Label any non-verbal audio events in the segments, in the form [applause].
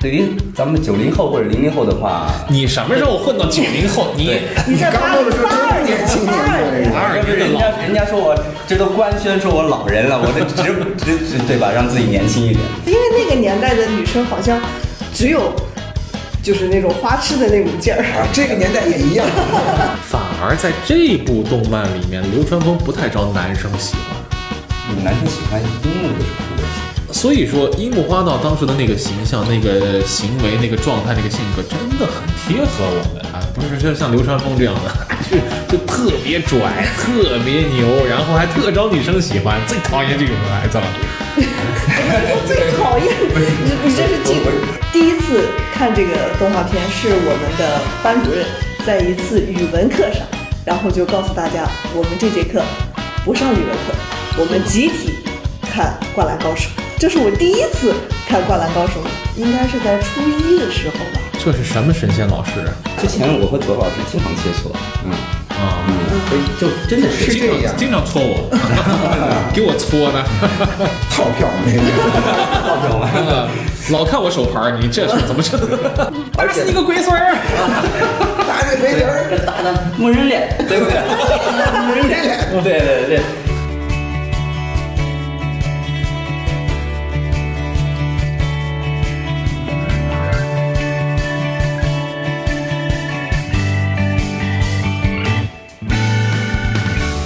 对于咱们九零后或者零零后的话，你什么时候混到九零后？你你在刚说的时候真是年轻年轻人八二不人年的老家人家说我这都官宣说我老人了，我这直直直对吧？让自己年轻一点。因为那个年代的女生好像只有就是那种花痴的那股劲儿。啊，这个年代也一样。[laughs] 反而在这部动漫里面，流川枫不太招男生喜欢。男生喜欢樱木就是酷的型，所以说，樱木花道当时的那个形象、那个行为、那个状态、那个性格，真的很贴合我们啊！不是就像流川枫这样的，[laughs] 就就特别拽、特别牛，然后还特招女生喜欢。最讨厌这种孩子了。[laughs] 最讨厌你，你这是记第一次看这个动画片，是我们的班主任在一次语文课上，然后就告诉大家，我们这节课不上语文课，我们集体看《灌篮高手》。这是我第一次看《灌篮高手》，应该是在初一的时候吧。这是什么神仙老师啊？之前我和左老师经常切磋，嗯啊，嗯，所以就真的是是这样经常搓我，给我搓的，套票没有，套票嘛。老看我手牌，你这是怎么整？而且打死你个龟孙儿！打个龟孙儿，这打的木人脸，对不对？木人脸，对对对。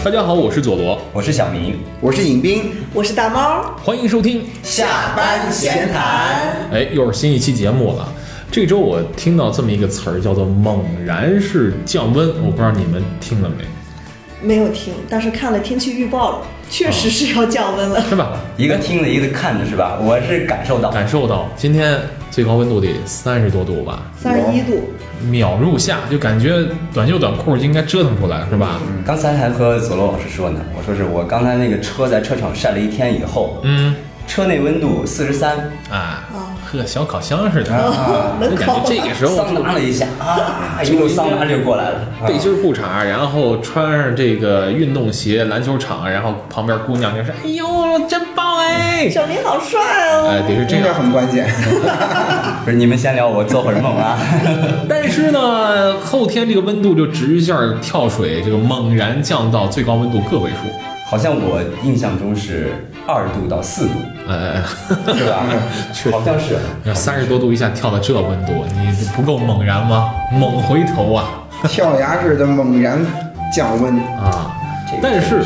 大家好，我是佐罗，我是小明，我是尹斌，我是大猫，欢迎收听。下班闲谈。哎，又是新一期节目了。这周我听到这么一个词儿，叫做“猛然式降温”，我不知道你们听了没，没有听，但是看了天气预报了，确实是要降温了。是吧？一个听着一个看着是吧？我是感受到，感受到今天最高温度得三十多度吧，三十一度，秒入夏，就感觉短袖短裤应该折腾出来，是吧？刚才还和佐罗老师说呢，我说是我刚才那个车在车场晒了一天以后，嗯，车内温度四十三，啊，和小烤箱似的，啊就感觉这个时候桑拿了一下啊，一路桑拿就过来了。啊背心儿裤衩，然后穿上这个运动鞋，篮球场，然后旁边姑娘就说：“哎呦，真棒哎！”小明好帅哦！哎，得是这这个样。很关键。[laughs] [laughs] 不是你们先聊，我做会儿梦啊。[laughs] 但是呢，后天这个温度就直线跳水，这个猛然降到最高温度个位数。好像我印象中是二度到四度，哎哎是吧？[laughs] 确实好像是。哎，三十多度一下跳到这温度，你不够猛然吗？猛回头啊跳崖式的猛然降温，啊！这个但是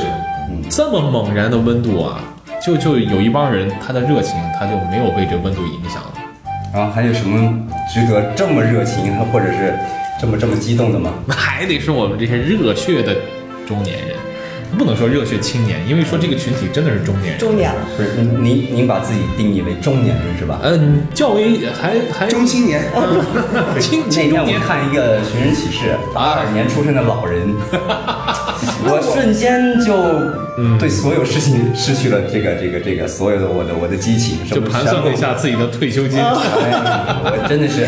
嗯这么猛然的温度啊，就就有一帮人他的热情他就没有被这温度影响了。然后还有什么值得这么热情，或者是这么这么激动的吗？那 [laughs] 还得是我们这些热血的中年人，不能说热血青年，因为说这个群体真的是中年人。中年了，不是您您把自己定义为中年人是吧？嗯，较为还还中青年，[laughs] 青那天我青中年，看一个寻人启事，八二年出生的老人，[laughs] 我瞬间就对所有事情 [laughs] 失去了这个这个这个所有的我的我的激情，什就盘算了一下，自己的退休金。哎我真的是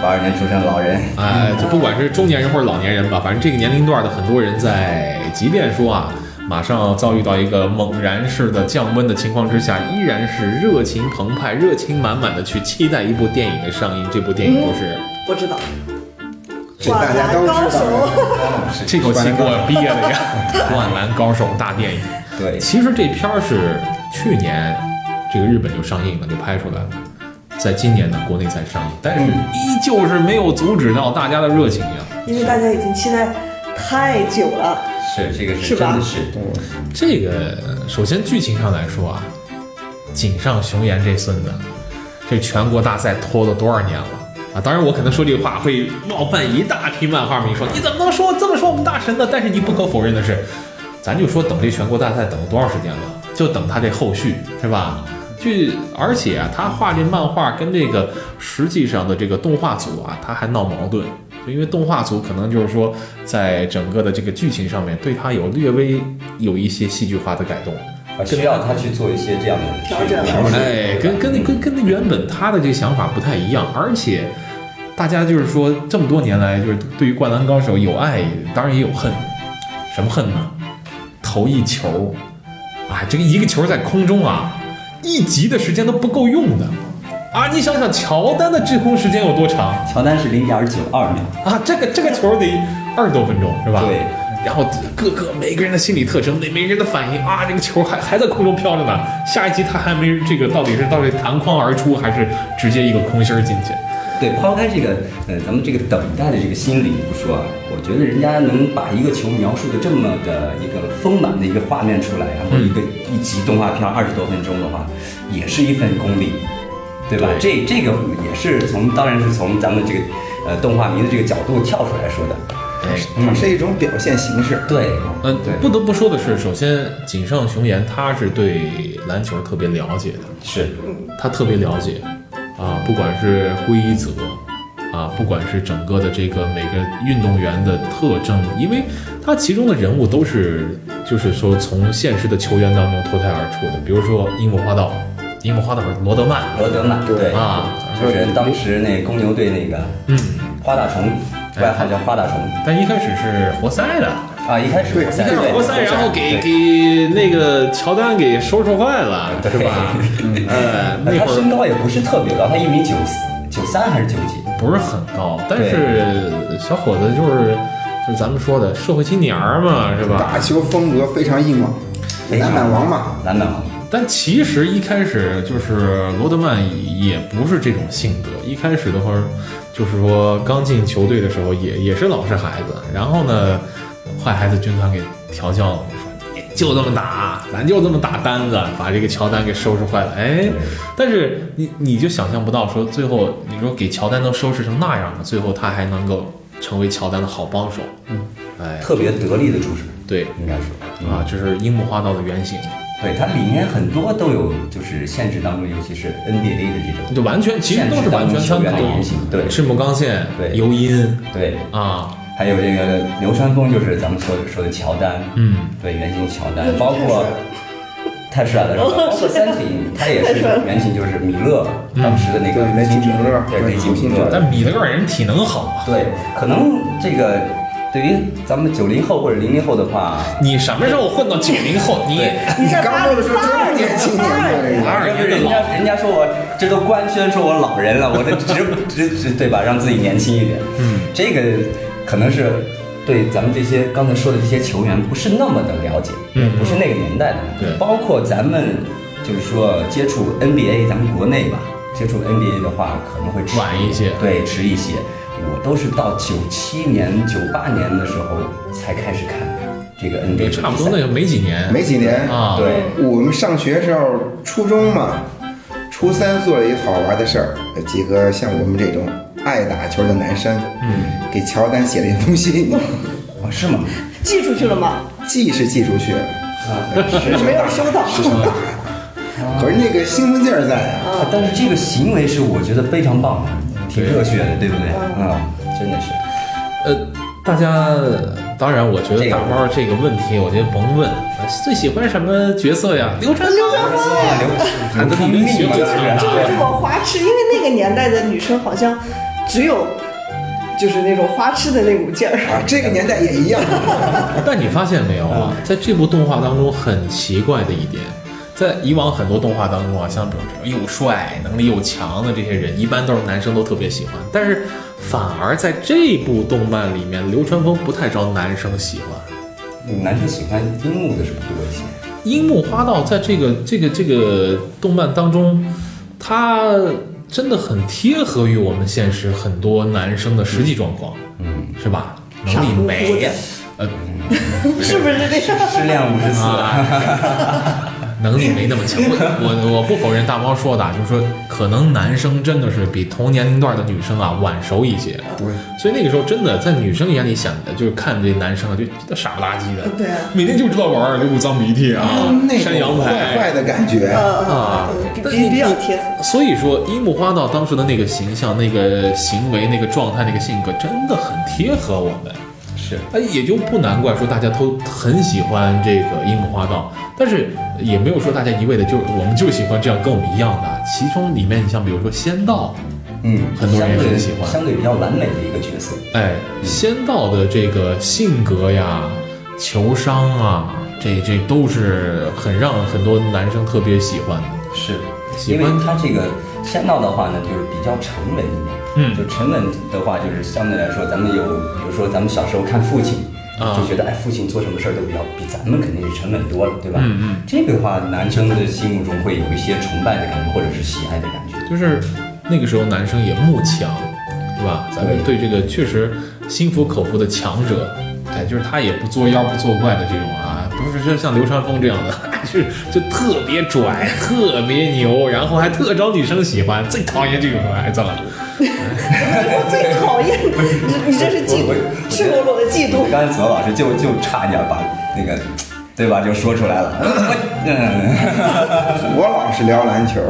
八二年出生的老人，哎，就不管是中年人或者老年人吧，反正这个年龄段的很多人在，即便说啊，马上遭遇到一个猛然式的降温的情况之下，依然是热情澎湃、热情满满的去期待一部电影的上映。这部电影就是我知道。这大家都知道。[laughs] 这口气给我 [laughs] 憋的呀，《灌篮高手》大电影。对，其实这片儿是去年这个日本就上映了，就拍出来了，在今年呢国内才上映，但是依旧是没有阻止到大家的热情呀。因为大家已经期待太久了。是这个是真的是，这个首先剧情上来说啊，井上雄彦这孙子，这全国大赛拖了多少年了啊？当然我可能说这个话会冒犯一大批漫画迷，说你怎么能说这么说我们大神呢？但是你不可否认的是，咱就说等这全国大赛等了多长时间了，就等他这后续是吧？就而且啊，他画这漫画跟这个实际上的这个动画组啊，他还闹矛盾，就因为动画组可能就是说，在整个的这个剧情上面对他有略微有一些戏剧化的改动。啊需要他去做一些这样的调整调整哎，跟跟那跟跟那原本他的这个想法不太一样，而且大家就是说这么多年来，就是对于《灌篮高手》有爱，当然也有恨。什么恨呢？投一球，啊，这个一个球在空中啊，一集的时间都不够用的。啊！你想想，乔丹的滞空时间有多长乔丹是零点九二秒，啊？这个这个球得二十多分钟是吧？对。然后各个每个人的心理特征，每每个人的反应啊，这个球还还在空中飘着呢。下一集他还没这个到底是到底弹框而出，还是直接一个空心儿进去？对，抛开这个，呃，咱们这个等待的这个心理不说啊，我觉得人家能把一个球描述的这么的一个丰满的一个画面出来，然后一个一集动画片二十多分钟的话，也是一份功力，对吧？这这个也是从，当然是从咱们这个呃动画迷的这个角度跳出来说的。它是一种表现形式。对，嗯对，不得不说的是，首先井上雄彦他是对篮球特别了解的，是，他特别了解啊，不管是规则啊，不管是整个的这个每个运动员的特征，因为他其中的人物都是就是说从现实的球员当中脱胎而出的，比如说樱木花道，樱木花道罗德曼罗德曼，对啊，就是当时那公牛队那个嗯，花大虫，外号叫花大虫但一开始是活塞的。啊，一开始对活塞一开始活塞，然后给给那个乔丹给收拾坏了，是吧？呃，那他身高也不是特别高，他一米九九三还是九几？不是很高，但是小伙子就是就是咱们说的社会青年嘛，是吧打？球风格非常硬朗，篮板王嘛。篮板王，但其实一开始就是罗德曼也不是这种性格，一开始的话就是说刚进球队的时候也也是老实孩子，然后呢，坏孩子军团给调教了，说你就这么打，咱就这么打单子，把这个乔丹给收拾坏了。哎，但是你你就想象不到，说最后你说给乔丹都收拾成那样了，最后他还能够成为乔丹的好帮手。嗯，哎，特别得力的助手，对应该是啊，这是樱木花道的原型。对，它里面很多都有，就是限制当中，尤其是 NBA 的这种，就完全其实都是完全参考原型对。赤木刚宪、对。尤因。对，啊，还有这个流川枫，就是咱们说说的乔丹，嗯，对，原型乔丹包括太帅了，是吧？哦 [laughs] 包括三井，他也是原型，就是米勒当时的那个对雷吉米勒对，雷吉米勒，但米勒人体能好啊。对，可能这个对于咱们九零后或者零零后的话，你什么时候混到九零后？你你刚说的时候八二真是年轻年代八二年人家人家说我这都官宣说我老人了，我这直直直对吧？让自己年轻一点。嗯，这个可能是对咱们这些刚才说的这些球员不是那么的了解，嗯不是那个年代的。对包括咱们就是说接触 NBA，咱们国内吧，接触 NBA 的话可能会迟晚一些对，迟一些。我都是到九七年、九八年的时候才开始看这个 NBA。差不多那就没几年，没几年。啊。对，我们上学时候，初中嘛，初三做了一个好玩的事儿，几个像我们这种爱打球的男生，嗯，给乔丹写了一封信，[laughs] 哦，是吗？寄出去了吗？寄是寄出去了，是没有收到。[laughs] 可是那个兴奋劲儿在啊。啊，但是这个行为是我觉得非常棒的，挺热血的，对不对？啊，真的是。呃，大家当然，我觉得打包这个问题，我觉得甭问，最喜欢什么角色呀？刘川刘川枫哇，刘谈的你们学过就是就是这么花痴，因为那个年代的女生好像只有就是那种花痴的那股劲儿。啊，这个年代也一样。[laughs] 但你发现没有啊，在这部动画当中很奇怪的一点，在以往很多动画当中啊，像比如这种又帅、能力又强的这些人，一般都是男生都特别喜欢，但是反而在这部动漫里面，流川枫不太招男生喜欢。男生喜欢樱木的是不是多一些？樱木花道在这个这个这个动漫当中，他真的很贴合于我们现实很多男生的实际状况，嗯，是吧？能力傻乎乎美的，呃，[laughs] 是不是这样？质量五十四，啊，[laughs] 能力没那么强。[laughs] 我我我不否认大猫说的啊，就是说可能男生真的是比同年龄段的女生啊晚熟一些，对，所以那个时候真的在女生眼里想的就是看这男生啊，就傻不拉几的，对啊每天就知道玩儿，流不脏鼻涕啊，那山羊种坏坏。的感觉。啊比比比较贴。所以说，樱木花道当时的那个形象、那个行为、那个状态、那个性格，真的很贴合我们。是哎，也就不难怪说大家都很喜欢这个樱木花道，但是也没有说大家一味的就我们就喜欢这样跟我们一样的。其中里面，你像比如说仙道，嗯，很多人也很喜欢相对比较完美的一个角色。哎，仙道的这个性格呀、球商啊，这这都是很让很多男生特别喜欢的。是，因为喜欢他这个仙道的话呢，就是比较沉稳一点。嗯就沉稳的话，就是相对来说，咱们有，比如说咱们小时候看父亲。啊就觉得哎，父亲做什么事儿都比较比咱们肯定是沉稳多了，对吧？嗯嗯这个的话，男生的心目中会有一些崇拜的感觉，或者是喜爱的感觉。就是那个时候男生也慕强，对吧？咱们对这个确实心服口服的强者，哎，就是他也不作妖不作怪的这种啊，不是说像流川枫这样的，[laughs] 是就特别拽、特别牛，然后还特招女生喜欢，最讨厌这种孩子了。[laughs] 我最讨厌你，你这是嫉妒，赤裸裸的嫉妒。刚才左老师就就差一点把那个，对吧？就说出来了。嗯，[laughs] 我老是聊篮球，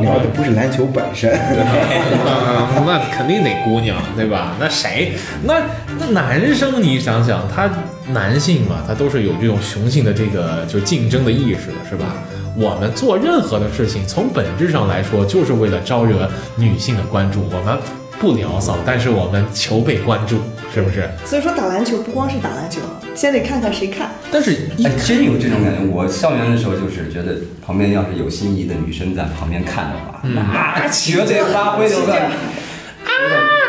聊的不是篮球本身。[laughs] 那肯定得姑娘，对吧？那谁？那那男生，你想想，他男性嘛，他都是有这种雄性的这个就竞争的意识的，是吧？我们做任何的事情，从本质上来说，就是为了招惹女性的关注。我们不聊骚，但是我们求被关注，是不是？所以说打篮球不光是打篮球，先得看看谁看。但是一哎，真有这种感觉。我校园的时候就是觉得旁边要是有心仪的女生在旁边看的话，那绝对发挥的我感觉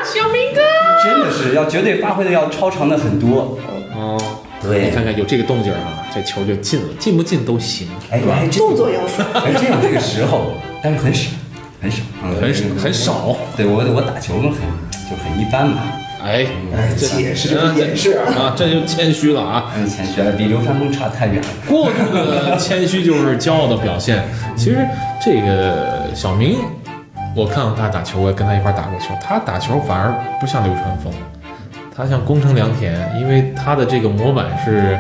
小明哥，真的是要绝对发挥的要超常的很多。哦，对你看看有这个动静啊，这球就进了，进不进都行。哎，动作要说，哎真有这个时候，但是很少，很少，嗯很少很少。对我我打球很就很一般嘛，哎，这解释就是掩饰啊啊，这就谦虚了啊。嗯，谦虚了，比流川枫差太远了。过度的谦虚就是骄傲的表现。其实这个小明，我看到他打球，我也跟他一块打过球。他打球反而不像流川枫，他像宫城良田，因为他的这个模板是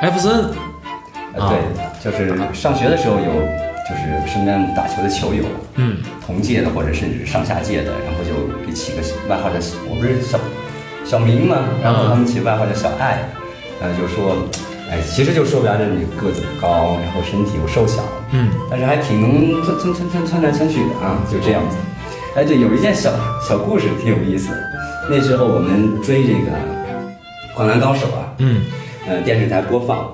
艾弗森。啊对，就是上学的时候有，就是身边打球的球友，嗯，同届的或者甚至上下届的，然后就给起个外号叫我不是小小明嘛，然后他们起外号叫小爱，然后就说，哎，其实就说白了，你个子不高，然后身体又瘦小，嗯，但是还挺能窜窜窜窜窜来窜去的啊，就这样子。哎，对，有一件小小故事挺有意思的，那时候我们追这个《灌篮高手》啊，嗯，呃，电视台播放，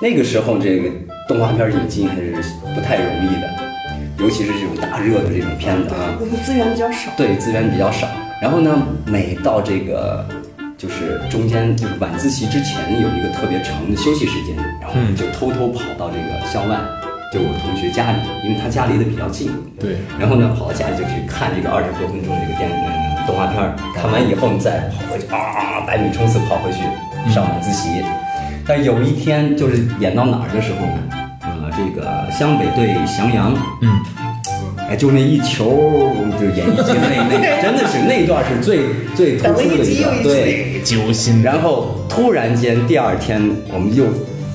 那个时候这个动画片引进还是不太容易的，尤其是这种大热的这种片子啊，我们资源比较少。对，资源比较少。然后呢，每到这个就是中间就是晚自习之前有一个特别长的休息时间，然后我们就偷偷跑到这个校外，就我同学家里，因为他家离得比较近。对。然后呢，跑到家里就去看这个二十多分钟这个电嗯动画片儿，看完以后你再跑回去啊，百米冲刺跑回去上晚自习。但有一天就是演到哪儿的时候呢？呃，这个湘北对翔阳，嗯，哎，就那一球，就演艺界那 [laughs] 那真的是那段是最最突出的一段，对。揪心。然后突然间第二天，我们又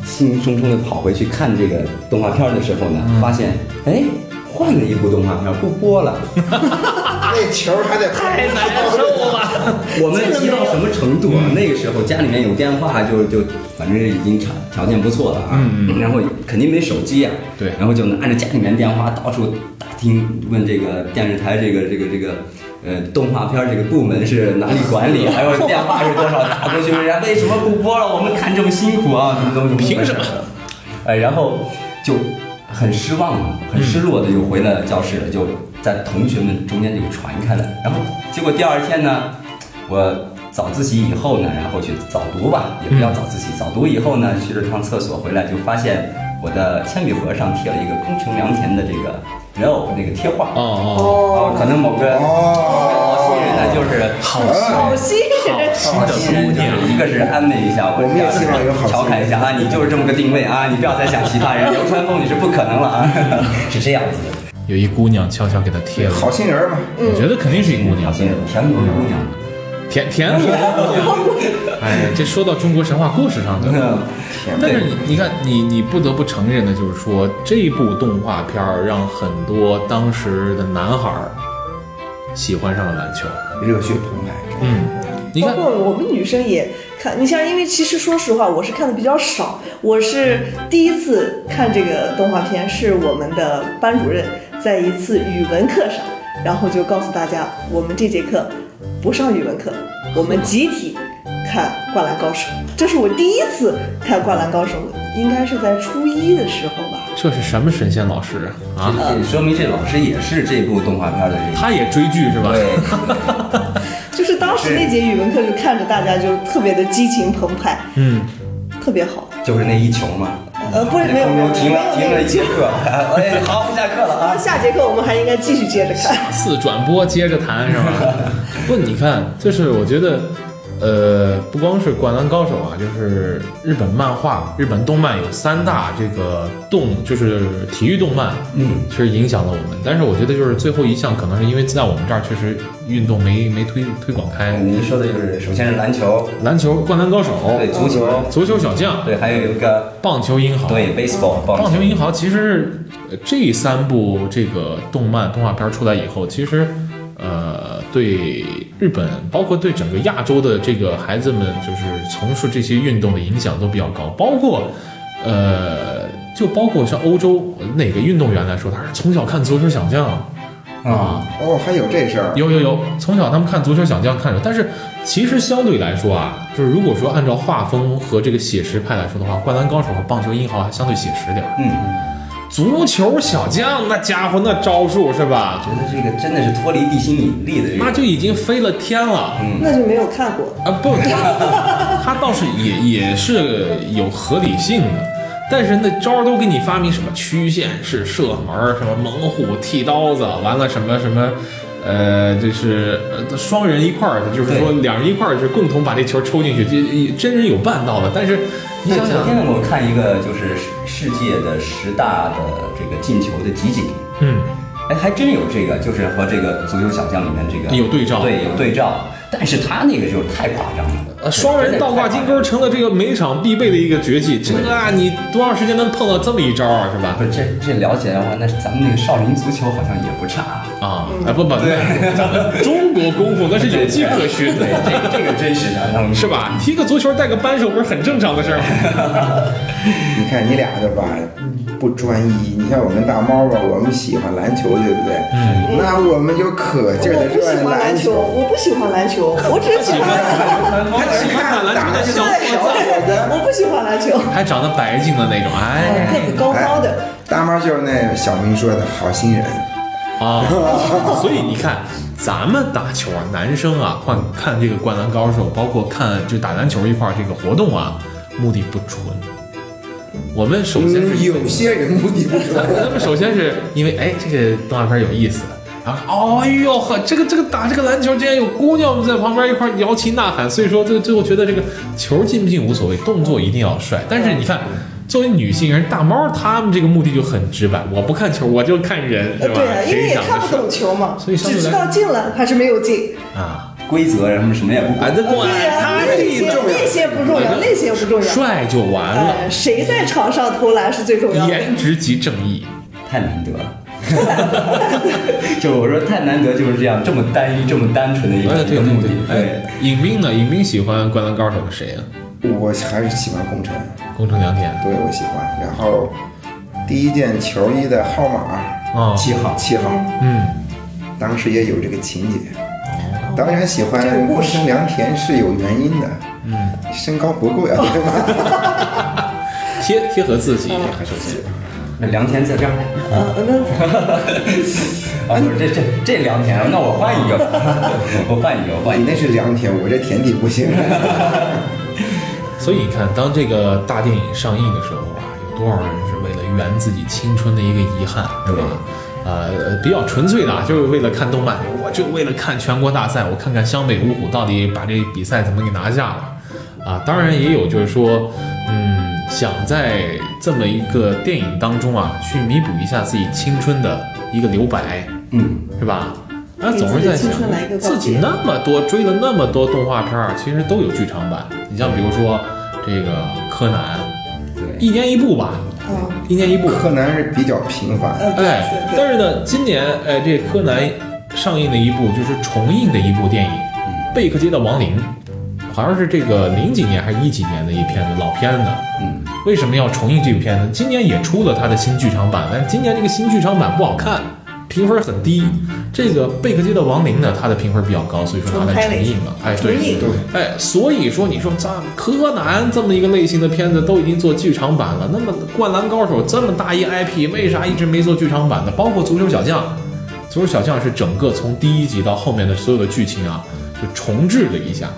兴冲冲的跑回去看这个动画片的时候呢，发现哎换了一部动画片不播了。[laughs] 那球还得太难受了。[laughs] 我们急到什么程度啊？那个时候家里面有电话，就就反正已经条条件不错了啊。然后肯定没手机啊。对然后就拿着家里面电话到处打听，问这个电视台这个这个这个。呃，动画片这个部门是哪里管理？[laughs] 还有电话是多少？打过去，人家为什么不播了？我们看这么辛苦啊，什么怎么？凭什么？哎，然后就很失望嘛，很失落的就回了教室了，就在同学们中间就传开了。然后结果第二天呢，我早自习以后呢，然后去早读吧，也不要早自习，早读以后呢，去了趟厕所回来就发现我的铅笔盒上贴了一个宫城良田的这个人偶那个贴画。哦哦，哦，可能某个哦好心人呢，就是好好心人，好心人就是。一个是安慰一下我，我们也希望有好调侃一下啊，你就是这么个定位啊，你不要再想其他人，流川枫你是不可能了啊，[laughs] 是这样子的。有一姑娘悄悄给他贴了，好心人嘛。我觉得肯定是一姑娘好，心人，田螺姑娘，甜甜母姑娘。哎，这说到中国神话故事上的。天但是你你看，你你不得不承认的就是说，这部动画片儿让很多当时的男孩儿喜欢上了篮球。热血澎湃。嗯，你包看，括我们女生也看。你像，因为其实说实话，我是看的比较少。我是第一次看这个动画片，是我们的班主任在一次语文课上，然后就告诉大家，我们这节课不上语文课，我们集体看《灌篮高手》。这是我第一次看《灌篮高手》，应该是在初一的时候吧。这是什么神仙老师啊？啊，这说明这老师也是这部动画片的人。他也追剧是吧？对，就是当时那节语文课就看着大家就特别的激情澎湃，嗯，特别好。就是那一球嘛。呃，不是没有没有停了停了一节课，哎，好，[laughs] 下课了啊。[laughs] 下节课我们还应该继续接着看。四转播接着谈是吧？[laughs] 不，你看，就是我觉得。呃，不光是《灌篮高手》啊，就是日本漫画、日本动漫有三大这个动，就是体育动漫，嗯，其实影响了我们。但是我觉得就是最后一项，可能是因为在我们这儿确实运动没没推推广开。您说的就是首先是篮球，篮球《灌篮高手》，对，足球，足球小将，对，还有一个棒球英豪，对，baseball，棒球英豪。其实这三部这个动漫动画片出来以后，其实。呃，对日本，包括对整个亚洲的这个孩子们，就是从事这些运动的影响都比较高。包括，呃，就包括像欧洲哪个运动员来说，他是从小看足球小将啊。哦，还有这事儿？有有有，从小他们看足球小将看着。但是其实相对来说啊，就是如果说按照画风和这个写实派来说的话，灌篮高手和棒球英豪还相对写实点儿。嗯。足球小将那家伙那招数是吧？觉得这个真的是脱离地心引力的，那就已经飞了天了。嗯，那就没有看过啊。不，他倒是也也是有合理性的，但是那招都给你发明什么曲线式射门，什么猛虎剃刀子，完了什么什么，呃，就是双人一块儿，就是说两人一块儿是共同把这球抽进去，这真人有办到的，但是。你想想，昨天我看一个就是世界的十大的这个进球的集锦，嗯，哎，还真有这个，就是和这个足球小将里面这个有对照，对，有对照。但是他那个就是太夸张了，呃，双人倒挂金钩成了这个每场必备的一个绝技。这啊，你多长时间能碰到这么一招啊？是吧？不，这这了解的话，那咱们那个少林足球好像也不差啊。啊，不不，对，咱们中国功夫那是有迹可循对，这个这个真实的，是吧？踢个足球带个扳手不是很正常的事儿吗？你看你俩的吧。不专一，你像我跟大猫吧，我们喜欢篮球，对不对？嗯，那我们就可劲儿的热爱篮球。我不喜欢篮球，我只喜欢他喜欢看篮球的小伙子，我不喜欢篮球，还长得白净的那种，哎，个子高高的。大猫就是那小明说的好心人啊，所以你看，咱们打球啊，男生啊，看看这个灌篮高手，包括看就打篮球一块这个活动啊，目的不纯。我们首先是有些人目的不纯，[laughs] 咱们首先是因为哎，这个动画片有意思，然后哎呦呵，这个这个打这个篮球竟然有姑娘们在旁边一块摇旗呐喊，所以说这最后觉得这个球进不进无所谓，动作一定要帅。但是你看，作为女性人，大猫他们这个目的就很直白，我不看球，我就看人，对吧？对，因为也看不懂球嘛，所以只知道进了还是没有进啊。规则什么什么也不管，对呀，那些那些不重要，那些不重要，帅就完了。谁在场上投篮是最重要的？颜值即正义，太难得了。[laughs] 就我说太难得，就是这样这么单一、这么单纯的一个目的。哎，尹斌呢？尹斌喜欢《灌篮高手》的谁啊？我还是喜欢宫城，宫城良田。对，我喜欢。然后第一件球衣的号码啊，七号，七号。嗯，当时也有这个情节。当然喜欢宫城良田是有原因的，嗯，身高不够呀，对吧？[laughs] 贴贴合自己还是那良田在这儿呢。啊，那 [laughs] 啊，不是这这这良田，那我换一个，[laughs] 我换一个，换你那是良田，我这田地不行。所以你看，当这个大电影上映的时候啊，有多少人是为了圆自己青春的一个遗憾，是吧？呃，比较纯粹的，就是为了看动漫，我就为了看全国大赛，我看看湘北五虎到底把这比赛怎么给拿下了，啊，当然也有就是说，嗯，想在这么一个电影当中啊，去弥补一下自己青春的一个留白，嗯，是吧？啊，总是在想自己那么多追了那么多动画片儿，其实都有剧场版，你像比如说这个柯南，对，一年一部吧。啊一年一部，柯南是比较频繁，哎，但是呢，今年哎，这柯南上映的一部就是重映的一部电影，《贝克街的亡灵》，好像是这个零几年还是一几年的一片子老片子。嗯，为什么要重映这部片子？今年也出了它的新剧场版，但是今年这个新剧场版不好看，评分很低。这个贝克街的亡灵呢，它的评分比较高，所以说拿来重映了。哎，对重映对，哎，所以说你说咱柯南这么一个类型的片子都已经做剧场版了，那么灌篮高手这么大一 IP，为啥一直没做剧场版呢？包括足球小将，足球小将是整个从第一集到后面的所有的剧情啊，就重置了一下。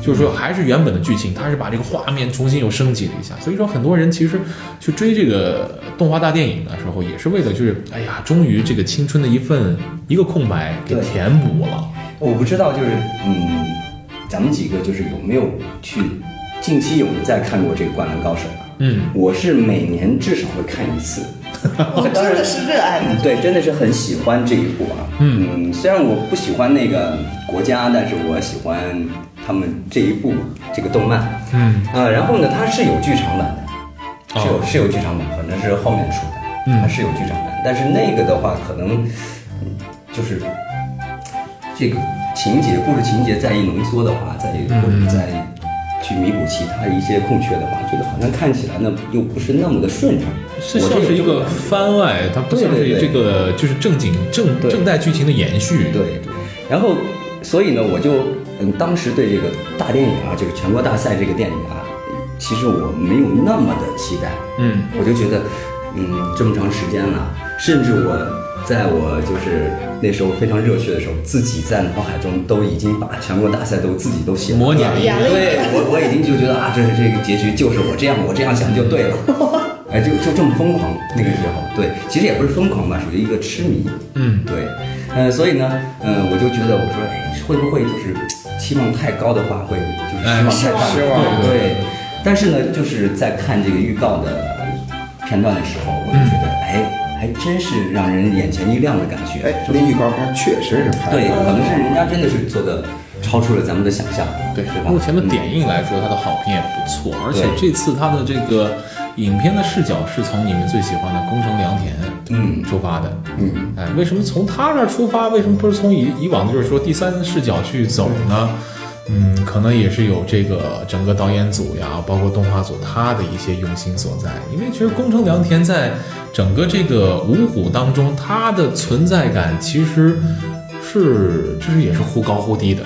就是说，还是原本的剧情，他是把这个画面重新又升级了一下。所以说，很多人其实去追这个动画大电影的时候，也是为了就是，哎呀，终于这个青春的一份一个空白给填补了。我不知道，就是嗯，咱们几个就是有没有去近期有没有再看过这个《灌篮高手》啊？嗯，我是每年至少会看一次。[laughs] 我真的是热爱的。对，真的是很喜欢这一部啊。嗯，虽然我不喜欢那个国家，但是我喜欢他们这一部这个动漫。嗯，呃，然后呢，它是有剧场版的，是有、哦是有剧场版，可能是后面出的，嗯它是有剧场版，但是那个的话，可能嗯就是这个情节、故事情节再一浓缩的话，再嗯或者再去弥补其他一些空缺的话，这个好像看起来呢又不是那么的顺畅。是我像是一个番外，它不像是这个就是正经正正代剧情的延续。对，然后所以呢，我就嗯，当时对这个大电影啊，这个全国大赛这个电影啊，其实我没有那么的期待。嗯，我就觉得，嗯，这么长时间了，甚至我在我就是那时候非常热血的时候，自己在脑海中都已经把全国大赛都自己都写模拟了对我我已经就觉得啊，这是这个结局就是我这样，我这样想就对了。[laughs] 哎，就就这么疯狂，那个时候，对，其实也不是疯狂吧，属于一个痴迷，嗯对，呃，所以呢，呃，我就觉得，我说，哎，会不会就是 [tsk] 期望太高的话，会就是哎失望太大？失望对对。但是呢，就是在看这个预告的片段的时候，我就觉得，哎，还真是让人眼前一亮的感觉。哎，那预告片确实是拍的对，可能是人家真的是做的超出了咱们的想象，对对吧？目前的点映来说，它的好评也不错，而且这次它的这个影片的视角是从你们最喜欢的宫城良田嗯出发的。嗯，哎，为什么从他这儿出发？为什么不是从以以往的就是说第三视角去走呢？嗯，可能也是有这个整个导演组呀，包括动画组他的一些用心所在。因为其实宫城良田在整个这个五虎当中，他的存在感其实是就是也是忽高忽低的。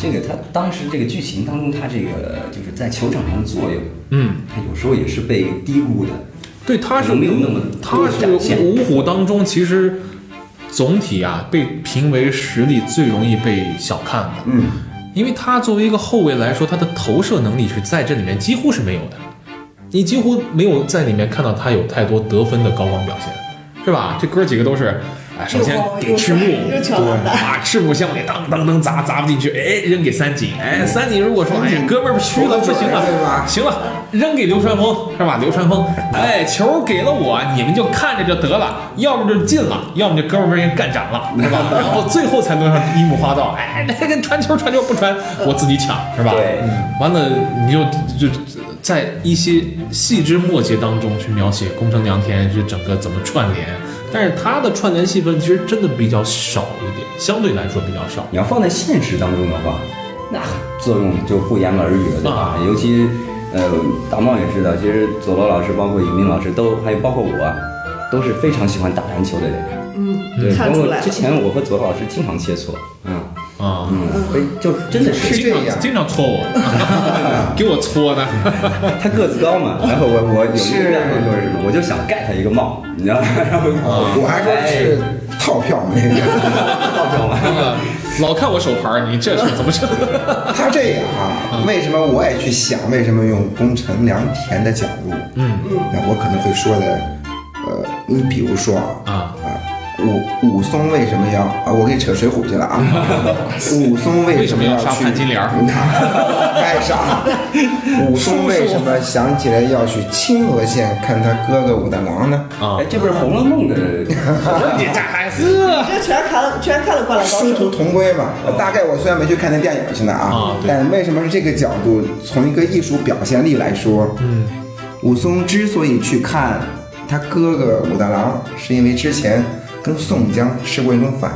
这个他当时这个剧情当中，他这个就是在球场上的作用，嗯，他有时候也是被低估的。对，他是没有那么他是五虎当中其实总体啊被评为实力最容易被小看的。嗯，因为他作为一个后卫来说，他的投射能力是在这里面几乎是没有的，你几乎没有在里面看到他有太多得分的高光表现，是吧？这哥几个都是，哎，首先给赤木，帅又抢篮板啊，赤木向里当当当砸砸不进去，哎，扔给三井，哎，三井如果说，哎呀，哥们儿虚了不行对吧了，行了，扔给流川枫是吧？流川枫，哎，球给了我，你们就看着就得了，要么就进了，要么就哥们儿被人干斩了，是吧？[laughs] 然后最后才能上樱木花道，哎，那个传球传球不传，我自己抢，是吧？对嗯完了你就就在一些细枝末节当中去描写宫城良田是整个怎么串联，但是他的串联戏份其实真的比较少一点，相对来说比较少。你要放在现实当中的话，那作用就不言而喻了，对吧？啊尤其，呃，大茂也知道，其实佐罗老师，包括尹明老师都，还有包括我，都是非常喜欢打篮球的人。嗯对，，包括。之前我和佐罗老师经常切磋，嗯啊，嗯，所以就真的是是这样。经常经常搓我，[laughs] 给我搓的。[laughs] 他个子高嘛，然后我我有一是个愿望就是什么，我就想盖他一个帽，你知道吗？[laughs] 然后我还说是套票那个，那个老看我手牌，你这是怎么整？他这样啊，为什么我也去想，为什么用宫城良田的角度？嗯。那我可能会说的，呃，你比如说啊啊，武武松为什么要啊？我给扯水浒去了啊！武松为什么要 [laughs] 去潘金莲儿该杀。[laughs] [laughs] 武松为什么想起来要去清河县看他哥哥武大郎呢？啊哎，，这不是《红楼梦》的你这还呵，这全看了，全看了《灌篮高殊途》。同归嘛。大概我虽然没去看那电影去呢啊但为什么是这个角度？从一个艺术表现力来说，嗯武松之所以去看他哥哥武大郎，是因为之前跟宋江吃过一顿饭。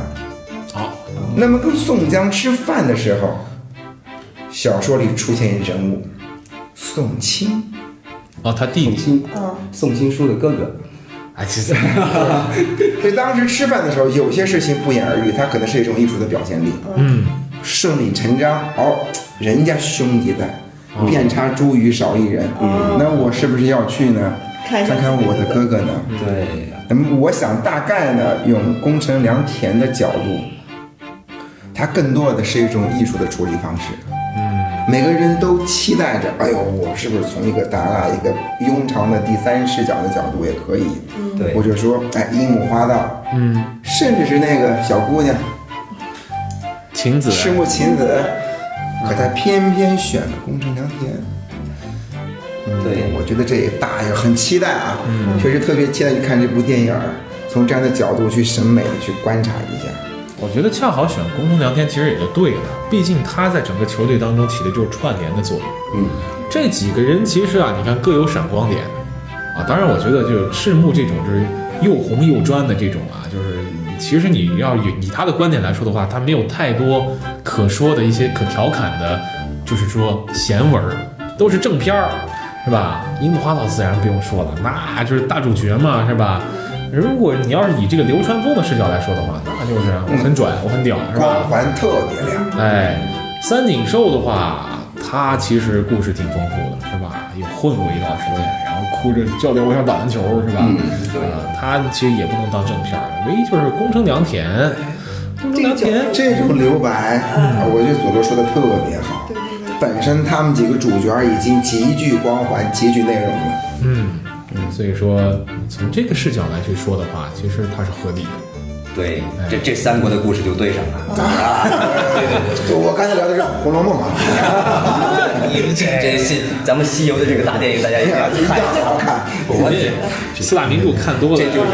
好，那么跟宋江吃饭的时候，小说里出现一人物宋清。哦，他弟弟，宋青，嗯，宋青书的哥哥。啊，其实 [laughs] 所以当时吃饭的时候，有些事情不言而喻，它可能是一种艺术的表现力。嗯，顺理成章，哦，人家兄弟在，遍插茱萸少一人，嗯那我是不是要去呢？看看我的哥哥呢？对，那么我想大概呢，用宫城良田的角度，它更多的是一种艺术的处理方式。嗯，每个人都期待着，哎呦，我是不是从一个大大一个庸常的第三视角的角度也可以？对或者说，哎，樱木花道，嗯，甚至是那个小姑娘晴子，赤木晴子，可他偏偏选了宫城良田。对我觉得这也大也很期待啊，确实特别期待去看这部电影儿，从这样的角度去审美的去观察一下。我觉得恰好选宫城良田其实也就对了，毕竟他在整个球队当中起的就是串联的作用。嗯，这几个人其实啊，你看各有闪光点啊。当然，我觉得就是赤木这种就是又红又专的这种啊，就是其实你要以以他的观点来说的话，他没有太多可说的一些可调侃的，就是说闲文儿，都是正片儿，是吧？樱木花道自然不用说了，那就是大主角嘛，是吧？如果你要是以这个流川枫的视角来说的话，那就是我很拽，我很屌，是吧？光环特别亮，哎，三井寿的话，他其实故事挺丰富的，是吧？有混过一段时间，然后哭着教练我想打篮球，是吧？嗯对呃他其实也不能当正片儿，唯一就是宫城良田，宫城良田，这种留白，啊我觉得佐罗说的特别好。本身他们几个主角已经极具光环、极具内容了。嗯嗯，所以说从这个视角来去说的话，其实它是合理的。对，这这三国的故事就对上了。[laughs] 啊，我刚才聊的是《红楼梦》啊，这西咱们西游的这个大电影，大家一定要一定看一下。要看。我这四大名著看多了，这就是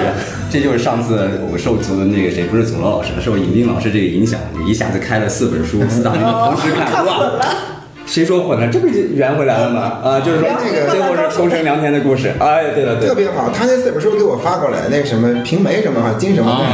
这就是上次我受祖的那个谁不是祖罗老师，受尹斌老师这个影响，一下子开了四本书，四大名著同时看，哇！谁说混了？这不就圆回来了吗？啊，就是说那个最后是宫城良田的故事。哎，对了对了，特别好，他那四本书给我发过来，那什么平梅什么啊，金什么的，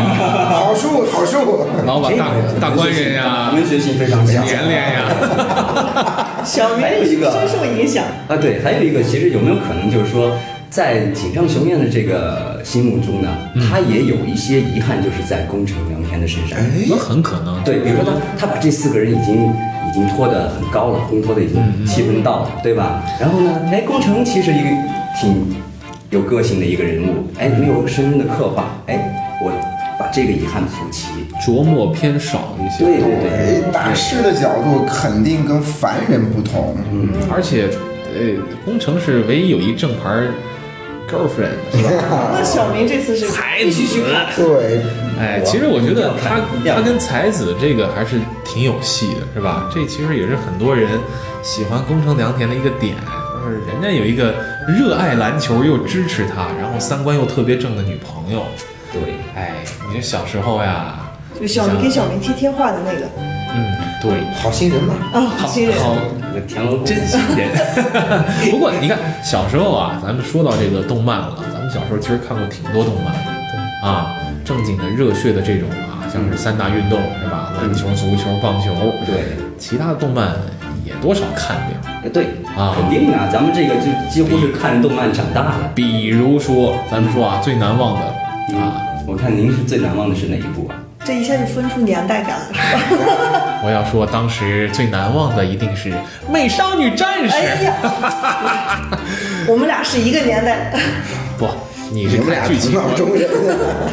好书好书。老板大大官人呀、文学性非常强。连连呀，[laughs] 小明还有一个深受影响。啊，对，还有一个，其实有没有可能就是说，在井上雄彦的这个心目中呢，他也有一些遗憾，就是在宫城良田的身上。那很可能。对，比如说他他把这四个人已经已经拖得很高了，烘托的已经气氛到了，对吧？然后呢，哎，宫城其实一个挺有个性的一个人物，哎，没有深深的刻画，哎，我把这个遗憾补齐。琢磨偏少一些。对对对，哎，大师的角度肯定跟凡人不同。嗯，而且，呃，工程是唯一有一正牌 girlfriend，[laughs] 是吧？那小明这次是 [laughs] 才子看。对，哎，其实我觉得他他跟才子这个还是挺有戏的，是吧？这其实也是很多人喜欢宫城良田的一个点，就是人家有一个热爱篮球又支持他，然后三观又特别正的女朋友。对，哎，你这小时候呀，就小明给小明贴贴画的那个嗯，对，好心人嘛。啊，好心人。好那田螺真心人。[laughs] 不过你看，小时候啊，咱们说到这个动漫了，咱们小时候其实看过挺多动漫的，啊，正经的热血的这种啊，像是三大运动是吧？篮球、足球、棒球，对。其他的动漫也多少看点对啊肯定啊，咱们这个就几乎是看动漫长大的。比如说，咱们说啊，最难忘的啊，我看您是最难忘的是哪一部啊？这一下就分出年代感了，是吧？[laughs] 我要说当时最难忘的一定是《美少女战士》。哎呀，我们俩是一个年代。不，你是看剧情，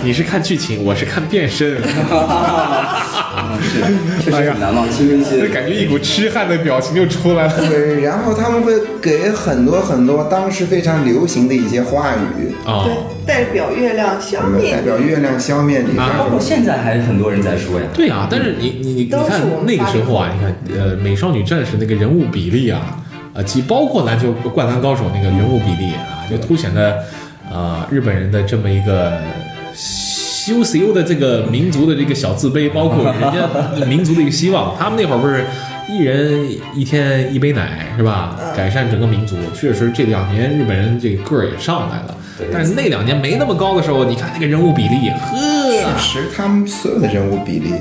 你是看剧情，我是看变身。[laughs] 是，确实很难忘，青春期的感觉一股痴汉的表情就出来了。对，然后他们会给很多很多当时非常流行的一些话语，啊、对，代表月亮消灭代。表月亮消灭你啊包括现在还很多人在说呀。对啊，但是你你你你看那个时候啊，你看呃，美少女战士那个人物比例啊，啊，既包括篮球灌篮高手那个人物比例啊，就凸显了呃日本人的这么一个羞羞的这个民族的这个小自卑，包括人家 [laughs] 民族的一个希望。他们那会儿不是一人一天一杯奶是吧？改善整个民族，确实这两年日本人这个个儿也上来了。但是那两年没那么高的时候，你看那个人物比例，呵，确实他们所有的人物比例，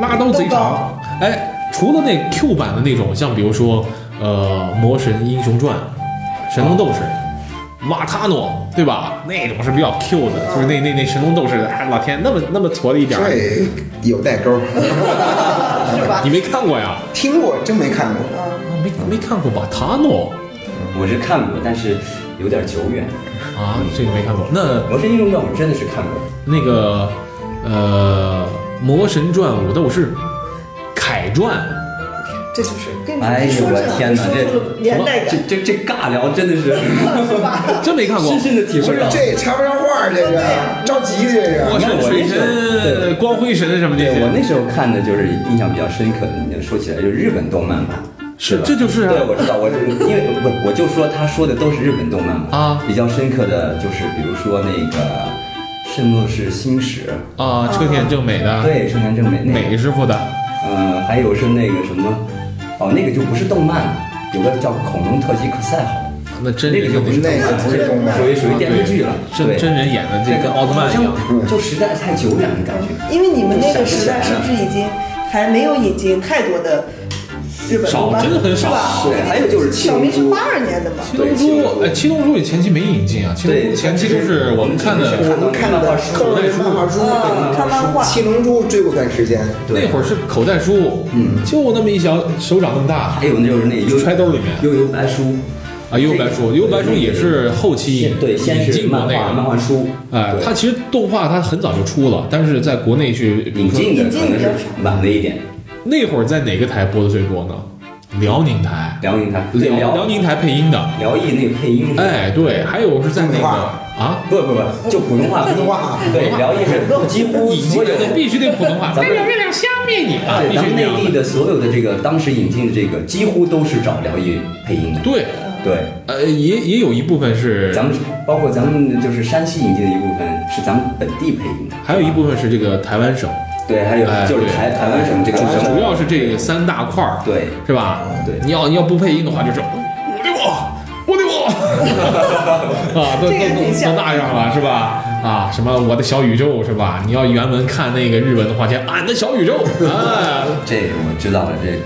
拉都贼长。哎，除了那 Q 版的那种，像比如说呃《魔神英雄传》《神龙斗士》瓦塔诺对吧？那种是比较 Q 的，就是那那那神龙斗士，哎，老天那么那么矬的一点儿，这有代沟，[laughs] 是吧？你没看过呀？听过真没看过。啊没没看过吧？他诺我是看过，但是有点久远。啊，这个没看过。那《魔神英雄传》我真的是看过，那个呃，《魔神传武斗士》凯传，这就是跟你哎呦我说这天哪说出了年代这感，这这尬聊真的是？[laughs] [laughs] 真没看过深。深的体会到。这也插不上话，这个着急这个。我那时候神、对光辉神什么这对我，那时候看的就是印象比较深刻的，你说起来就是日本动漫吧，是吧这就是啊对，我知道，我因为不，我就说他说的都是日本动漫嘛，啊比较深刻的就是比如说那个《圣斗士星矢》，啊，车田正美的，对，车田正美那个，美师傅的，嗯，还有是那个什么，哦，那个就不是动漫了，有个叫《恐龙特级可赛号》，那真那个就不是那个不是动漫属于属于电视剧了，对真真人演的，这跟奥特曼一样。就时代太久远的感觉。因为你们那个时代是不是已经还没有引进太多的日本？少真的很少？对还有就是七小龙珠明是八二年的嘛，七龙珠，哎，七龙珠也前期没引进啊，七龙对珠前期都是我们看的我们看的漫画看的漫画书，啊看漫画七龙珠追过段时间，那会儿是口袋书，嗯，就那么一小手掌那么大还有就是那悠揣兜里面悠悠白书啊。幽游白书，幽游白书也是后期先对，先引是漫进过那个。画漫画书，哎，它其实动画它很早就出了，但是在国内去引进的引进可能是晚了一点。那会儿在哪个台播的最多呢？辽宁台，辽宁台，对辽辽。宁台配音的。辽艺那个配音是，哎，对，还有是在那个？啊，不不不，就普通话，普通话。对，辽艺是几乎引所有的进的必须得普通话。咱们月亮消灭你啊，咱们。内地的所有的这个当时引进的这个，几乎都是找辽艺配音的。对，对，呃，也也有一部分是，咱们包括咱们就是山西引进的一部分是咱们本地配音的，还有一部分是这个台湾省，对，还有就是台台湾省这个主省主要是这三大块儿，对是吧？对你要你要不配音的话，就是我的我，我的我，[laughs] 啊，都都都都那样了，是吧？啊，什么我的小宇宙是吧？你要原文看那个日文的话，叫俺的小宇宙，啊，[laughs] 这个我知道了，这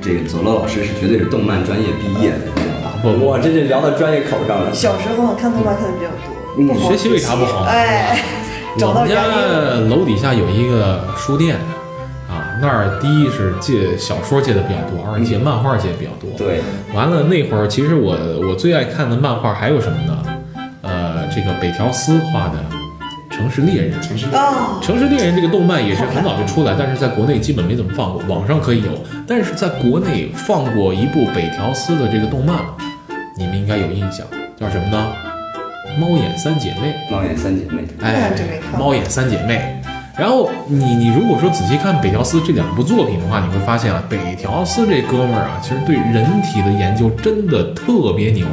这个佐罗老师是绝对是动漫专业毕业的，你知道吧？不不哇，这是聊到专业口上了。小时候看动漫看的比较多，嗯学习为啥不好哎，[laughs] 找我们到原因了。家楼底下有一个书店，啊，那儿第一是借小说借的比较多，二借漫画借的比较多。对，完了那会儿，其实我我最爱看的漫画还有什么呢？呃，这个北条司画的《城市猎人》。哦，《城市猎人》这个动漫也是很早就出来，但是在国内基本没怎么放过，网上可以有，但是在国内放过一部北条司的这个动漫，你们应该有印象，叫什么呢？猫眼三姐妹。猫眼三姐妹，哎猫眼三姐妹。然后你你如果说仔细看北条司这两部作品的话，你会发现啊，北条司这哥们儿啊，其实对人体的研究真的特别牛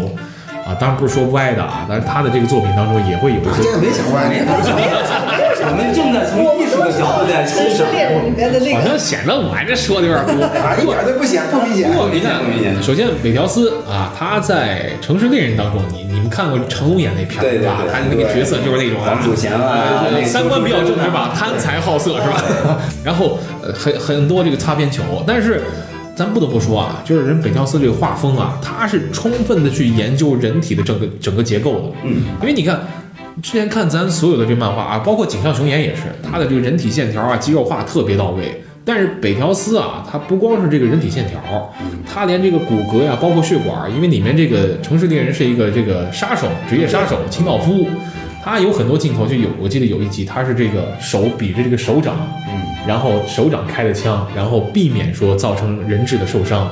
啊。当然不是说歪的啊，但是他的这个作品当中也会有一些这个没想歪，[laughs] 我们正在从艺术的角度在欣赏。好像显得我这说的有点多。啊，一点都不显不明显。不过你看不明显，首先北条斯啊，他在《城市猎人》当中，你你们看过成龙演那片儿对？吧他的那个角色就是那种王祖贤啊三观比较正是吧？贪财好色是吧？[laughs] 然后呃很很多这个擦边球，但是。咱不得不说啊，就是人北条司这个画风啊，他是充分的去研究人体的整个整个结构的。嗯，因为你看，之前看咱所有的这漫画啊，包括井上雄彦也是，他的这个人体线条啊、肌肉化特别到位。但是北条司啊，他不光是这个人体线条，他连这个骨骼呀、包括血管，因为里面这个城市猎人是一个这个杀手，职业杀手清道夫，他有很多镜头就有，我记得有一集他是这个手比着这个手掌，嗯，然后手掌开的枪，然后避免说造成人质的受伤。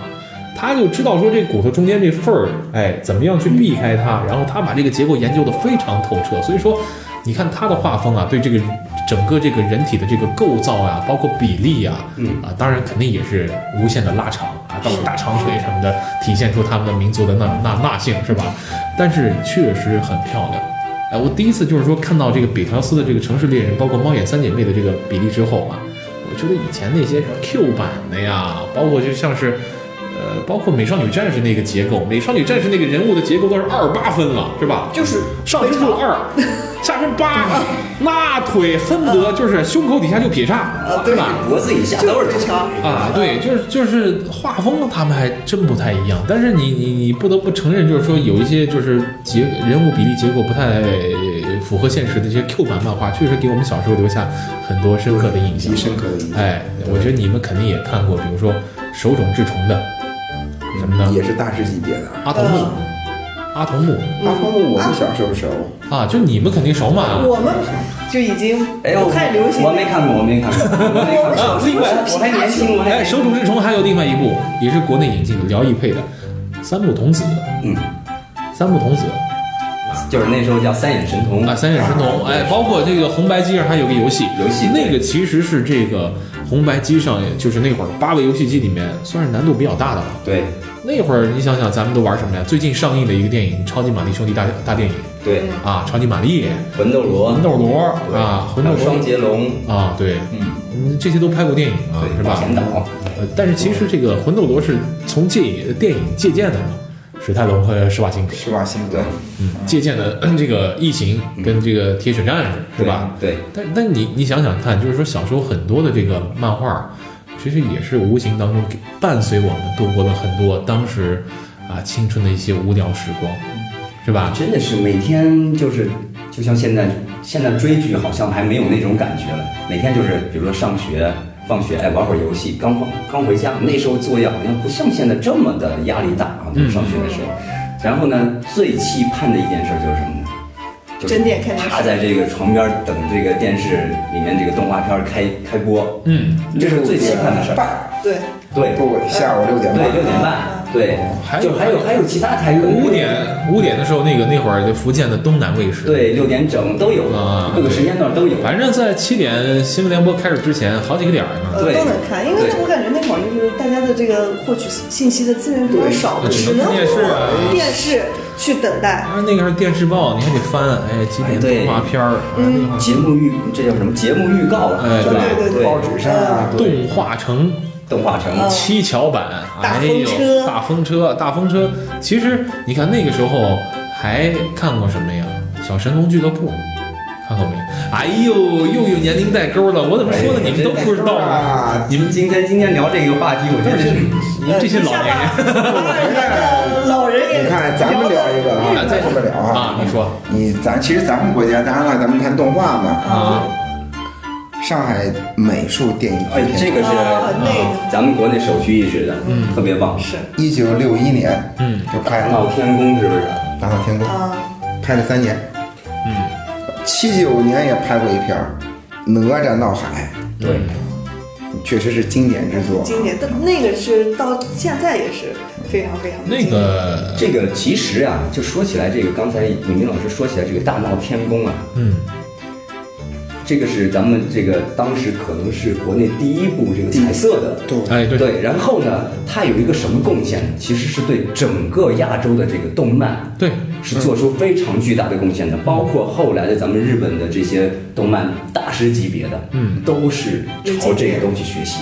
他就知道说这骨头中间这缝儿，哎，怎么样去避开它，然后他把这个结构研究的非常透彻。所以说，你看他的画风啊，对这个整个这个人体的这个构造啊、包括比例呀、嗯啊，当然肯定也是无限的拉长啊，到大长腿什么的，体现出他们的民族的那那那性是吧？但是确实很漂亮。哎，我第一次就是说看到这个北条司的这个城市猎人，包括猫眼三姐妹的这个比例之后啊，我觉得以前那些 Q 版的呀，包括就像是，呃，包括美少女战士那个结构，美少女战士那个人物的结构都是二八分了，是吧？就是上之助二，[laughs] 下身八，那腿恨不得就是胸口底下就劈叉，啊对是吧？脖子以下都是就这条啊，对，就是就是画风他们还真不太一样，但是你你你不得不承认，就是说有一些就是结人物比例结构不太符合现实的这些 Q 版漫画，确实给我们小时候留下很多深刻的印象。深刻的印象。哎，我觉得你们肯定也看过，比如说手冢治虫的什么的？也是大师级别的。阿童木，阿童木。阿童木我们小时候熟，啊，就你们肯定熟嘛。我们就已经哎呦，不太流行。我没看过，我没看过，[laughs] 我没看过。我另外我还年轻，我还哎，手冢治虫还有另外一部，也是国内引进的，辽艺配的《三木童子》。嗯，三木童子。就是那时候叫三眼神童。啊，三眼神童，哎，包括这个红白机上还有个游戏，游戏那个其实是这个红白机上，就是那会儿八个游戏机里面算是难度比较大的了。对那会儿你想想，咱们都玩什么呀？最近上映的一个电影《超级玛丽兄弟大大电影对，》啊，《超级玛丽》魂斗罗魂斗罗啊，魂斗罗双截龙，啊，对，嗯，嗯，这些都拍过电影啊，是吧八？贤岛，呃，但是其实这个魂斗罗是从借电影借鉴的嘛，史泰龙和施瓦辛格，施瓦辛格，嗯，借鉴的 [clears throat] 这个异形跟这个铁血战士是吧？对，但但你你想想看，就是说小时候很多的这个漫画，其实也是无形当中给伴随我们度过了很多当时啊青春的一些无聊时光，是吧？真的是每天就是，就像现在现在追剧好像还没有那种感觉了，每天就是比如说上学。放学哎，玩会儿游戏，刚放刚回家，那时候作业好像不像现在这么的压力大啊，就是上学的时候。然后呢，最期盼的一件事就是什么呢？就趴在这个床边等这个电视里面这个动画片开开播，嗯，这是最期盼的事儿。对，对不，下午六点半对，，六点半，对还，有就还有还有其他台可能五点五点的时候，那个那会儿就福建的东南卫视，对，六点整都有啊，各个时间段都有。反正在七点新闻联播开始之前，好几个点儿呢。都能看，因为对我感觉那会儿就是大家的这个获取信息的资源比较少，只能通过电视去等待。啊，那个是电视报，你还得翻，哎，几点动画片儿，节目预这叫什么？节目预告，哎？对对对报纸上啊，动画城动画城，嗯七巧板，大哎呦，风车大风车，大风车。其实你看那个时候还看过什么呀？小神龙俱乐部。看过没？哎呦，又有年龄代沟了！我怎么说的，哎你们都不知道啊？啊，你们今天今天聊这个话题，我觉得是你们这些老年人人，[laughs] 老人也你看咱们聊一个啊，在这么聊啊，啊，你说你咱其实咱们国家，当然了，咱们看动画嘛，啊，上海美术电影哎制，片这个是啊那个。咱们国内首屈一指的，嗯，特别棒。是。一九六一年，嗯，就拍了。大闹天宫是不是？《大闹天宫》，啊，拍了三年，嗯，七九年也拍过一片儿《哪吒闹海。对，》，确实是经典之作。经典，但那个是到现在也是非常非常的那个，这个其实啊，就说起来，这个刚才李明老师说起来这个大闹天宫啊，嗯，这个是咱们这个当时可能是国内第一部这个彩色的。对哎，对，对，然后呢，它有一个什么贡献呢？其实是对整个亚洲的这个动漫对，是做出非常巨大的贡献的，包括后来的咱们日本的这些动漫大师级别的，嗯，都是朝这个东西学习。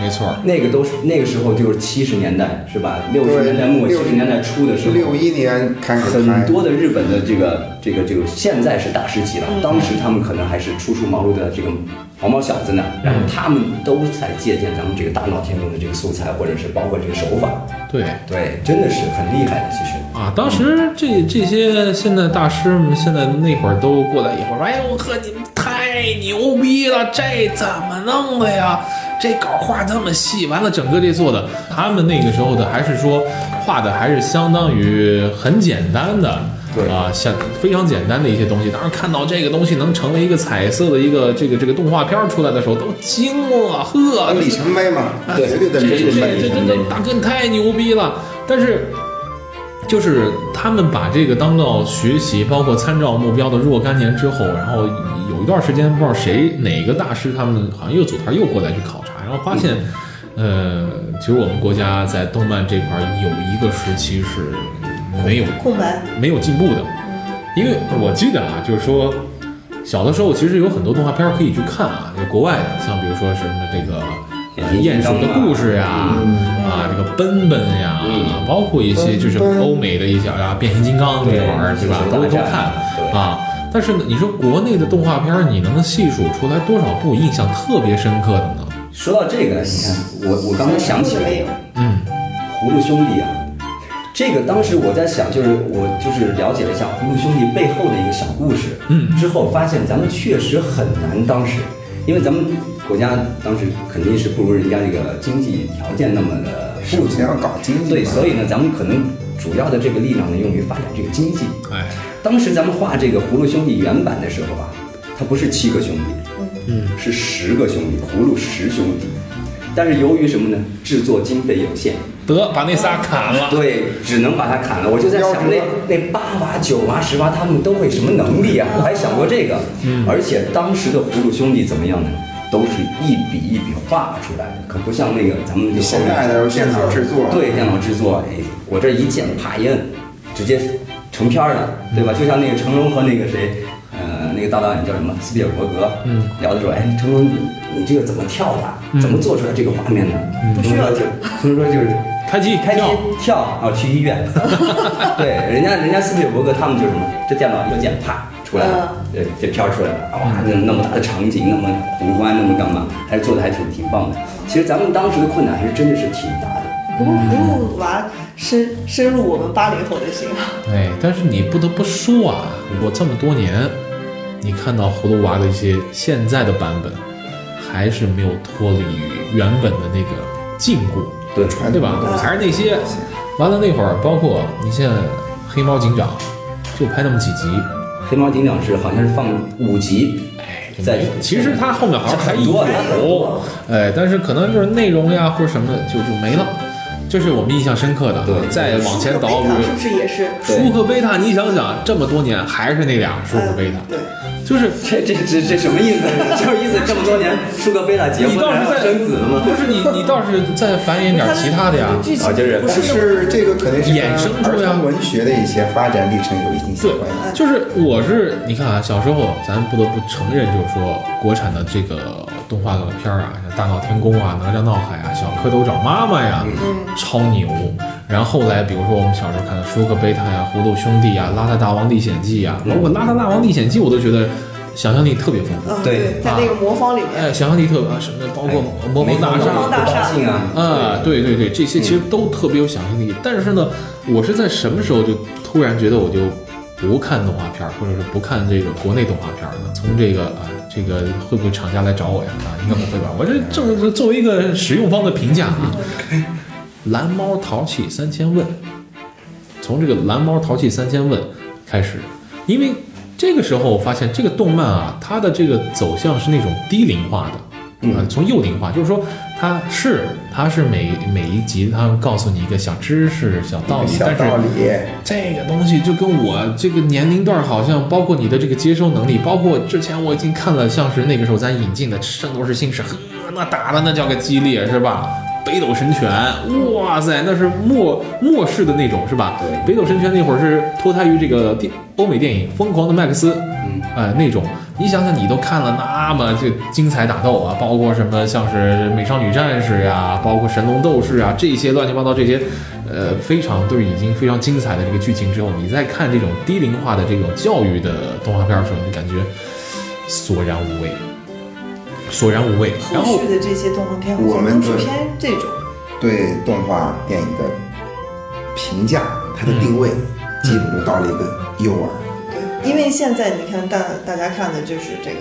没错，那个都是那个时候就是七十年代是吧？六十年代末七六十年代初的时候，六一年开始很，多的日本的这个这个这个现在是大师级了，当时他们可能还是初出茅庐的这个黄毛小子呢，然后他们都在借鉴咱们这个大闹天宫的这个素材，或者是包括这个手法，对。对，真的是很厉害的，其实。啊，当时这这些现在大师们，现在那会儿都过来以后说，哎呦呵，你们太牛逼了，这怎么弄的呀？这稿画这么细，完了整个这做的，他们那个时候的还是说画的还是相当于很简单的。对啊，像非常简单的一些东西，当时看到这个东西能成为一个彩色的一个这个这个动画片出来的时候，都惊了，呵，里程碑嘛，对对对的这这这。这这这大哥你太牛逼了！但是，就是他们把这个当到学习，包括参照目标的若干年之后，然后有一段时间不知道谁哪个大师，他们好像又组团又过来去考察，然后发现，呃，其实我们国家在动漫这块儿有一个时期是没有空白，没有进步的，因为我记得啊，就是说小的时候其实有很多动画片儿可以去看啊，就国外的，像比如说什么这个。呃鼹鼠的故事呀，啊，这个奔奔呀，嗯包括一些就是欧美的一些啊，变形金刚这玩意儿，对吧？对都都看啊。但是呢，你说国内的动画片儿，你能细数出来多少部印象特别深刻的呢？说到这个，你看我我刚才想起来，嗯，葫芦兄弟啊，这个当时我在想，就是我就是了解了一下葫芦兄弟背后的一个小故事，嗯。之后发现咱们确实很难，当时，因为咱们国家当时肯定是不如人家这个经济条件那么的富足。首先，要搞经济，对，所以呢，咱们可能主要的这个力量呢用于发展这个经济。哎，当时咱们画这个葫芦兄弟原版的时候啊，它不是七个兄弟，嗯，是十个兄弟，葫芦十兄弟。但是由于什么呢？制作经费有限，得把那仨砍了。对，只能把它砍了。我就在想，那那八娃、九娃、十娃，他们都会什么能力啊？我还想过这个。嗯，而且当时的葫芦兄弟怎么样呢？都是一笔一笔画出来的，可不像那个咱们就现在的电脑制作，对电脑制作，哎，我这一键啪一摁，直接成片儿了，对吧？就像那个成龙和那个谁，呃，那个大导演叫什么？斯皮尔伯格，嗯，聊的时候，哎，成龙，你你这个怎么跳的？怎么做出来这个画面的？不需要成龙说就，成龙说就是开机开机跳跳啊，去医院。[laughs] 对，人家人家斯皮尔伯格他们就是什么？这电脑一个键，啪出来了，对，这片儿出来了，哇，那那么大的场景，那么宏观，那么干嘛？还是做的还挺挺棒的。其实咱们当时的困难还是真的是挺大的。不过葫芦娃深深入我们八零后的心啊。哎，但是你不得不说啊，我这么多年，你看到葫芦娃的一些现在的版本，还是没有脱离于原本的那个禁锢，对，传对吧？还是那些。完了那会儿，包括你现在黑猫警长，就拍那么几集，黑猫警长是好像是放五集，哎，在其实它后面好像还有多，哎，但是可能就是内容呀或者什么的就就没了，这是我们印象深刻的。对再往前倒，是不是也是？舒克贝塔，你想想，这么多年还是那俩舒克贝塔，对，就是这这这这什么意思？[laughs] 就是意思这么多年舒克贝塔结你婚还要倒是再生子了吗？不是你你倒是再繁衍点其他的呀。啊就是不但是这个肯定是衍生出呀跟文学的一些发展历程有一定关系。，就是我是你看啊，小时候咱不得不承认，就是说国产的这个动画片儿啊，像《大闹天宫》啊，《哪吒闹海》啊，《小蝌蚪找妈妈》呀，超牛。然后后来，比如说我们小时候看的《舒克贝塔》呀，《葫芦兄弟》呀，《邋遢大王历险记》呀，包括《邋遢大王历险记》，我都觉得想象力特别丰富。嗯，对。在那个魔方里面，哎，想象力特别，啊什么包括魔方大厦，魔方大厦啊，对。对对，这些其实都特别有想象力。但是呢，我是在什么时候就突然觉得我就不看动画片儿，或者是不看这个国内动画片儿呢？从这个啊，这个会不会厂家来找我呀？啊，应该不会吧？我这正是作为一个使用方的评价啊，蓝猫淘气三千问，从这个蓝猫淘气三千问开始，因为这个时候我发现这个动漫啊，它的这个走向是那种低龄化的。嗯啊，从幼龄化，就是说它是它是每每一集它告诉你一个小知识、小道理，小但是道理，这个东西就跟我这个年龄段好像，包括你的这个接收能力，包括之前我已经看了，像是那个时候咱引进的《圣斗士星矢》，呵，那打的那叫个激烈，是吧？北斗神拳，哇塞，那是末末世的那种，是吧？对。北斗神拳那会儿是脱胎于这个电欧美电影《疯狂的麦克斯》，嗯，哎，那种，你想想，你都看了那么这精彩打斗啊，包括什么像是美少女战士呀，包括神龙斗士啊，这些乱七八糟这些，呃，非常都是已经非常精彩的这个剧情之后，你再看这种低龄化的这种教育的动画片的时候，你感觉索然无味，索然无味。然后后续的这些动画片，我们的都是偏这种。对动画电影的评价，它的定位基本就到了一个幼儿。对，因为现在你看大大家看的就是这个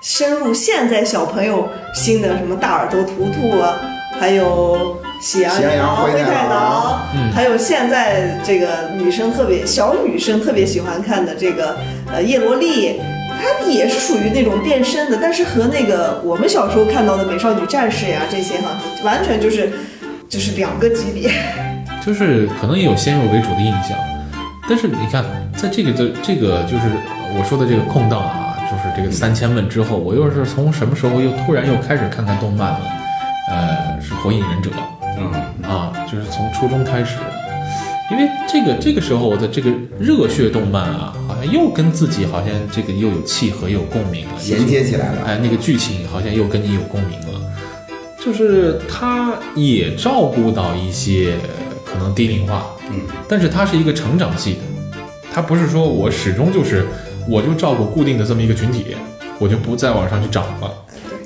深入现在小朋友新的什么大耳朵图图啊，还有喜羊喜羊羊灰灰太太狼还有现在这个女生特别小女生特别喜欢看的这个呃叶罗丽。它也是属于那种变身的，但是和那个我们小时候看到的美少女战士呀这些哈，完全就是就是两个级别。[laughs] 就是可能也有先入为主的印象，但是你看，在这个的这个就是我说的这个空档啊，就是这个三千问之后，我又是从什么时候又突然又开始看看动漫了？呃，是《火影忍者》嗯，啊，就是从初中开始，因为这个这个时候的这个热血动漫啊，好像又跟自己好像这个又有契合，又有共鸣了，衔接起来了。哎，那个剧情好像又跟你有共鸣了，就是它也照顾到一些可能低龄化，嗯，但是它是一个成长系的，它不是说我始终就是我就照顾固定的这么一个群体，我就不再往上去涨了。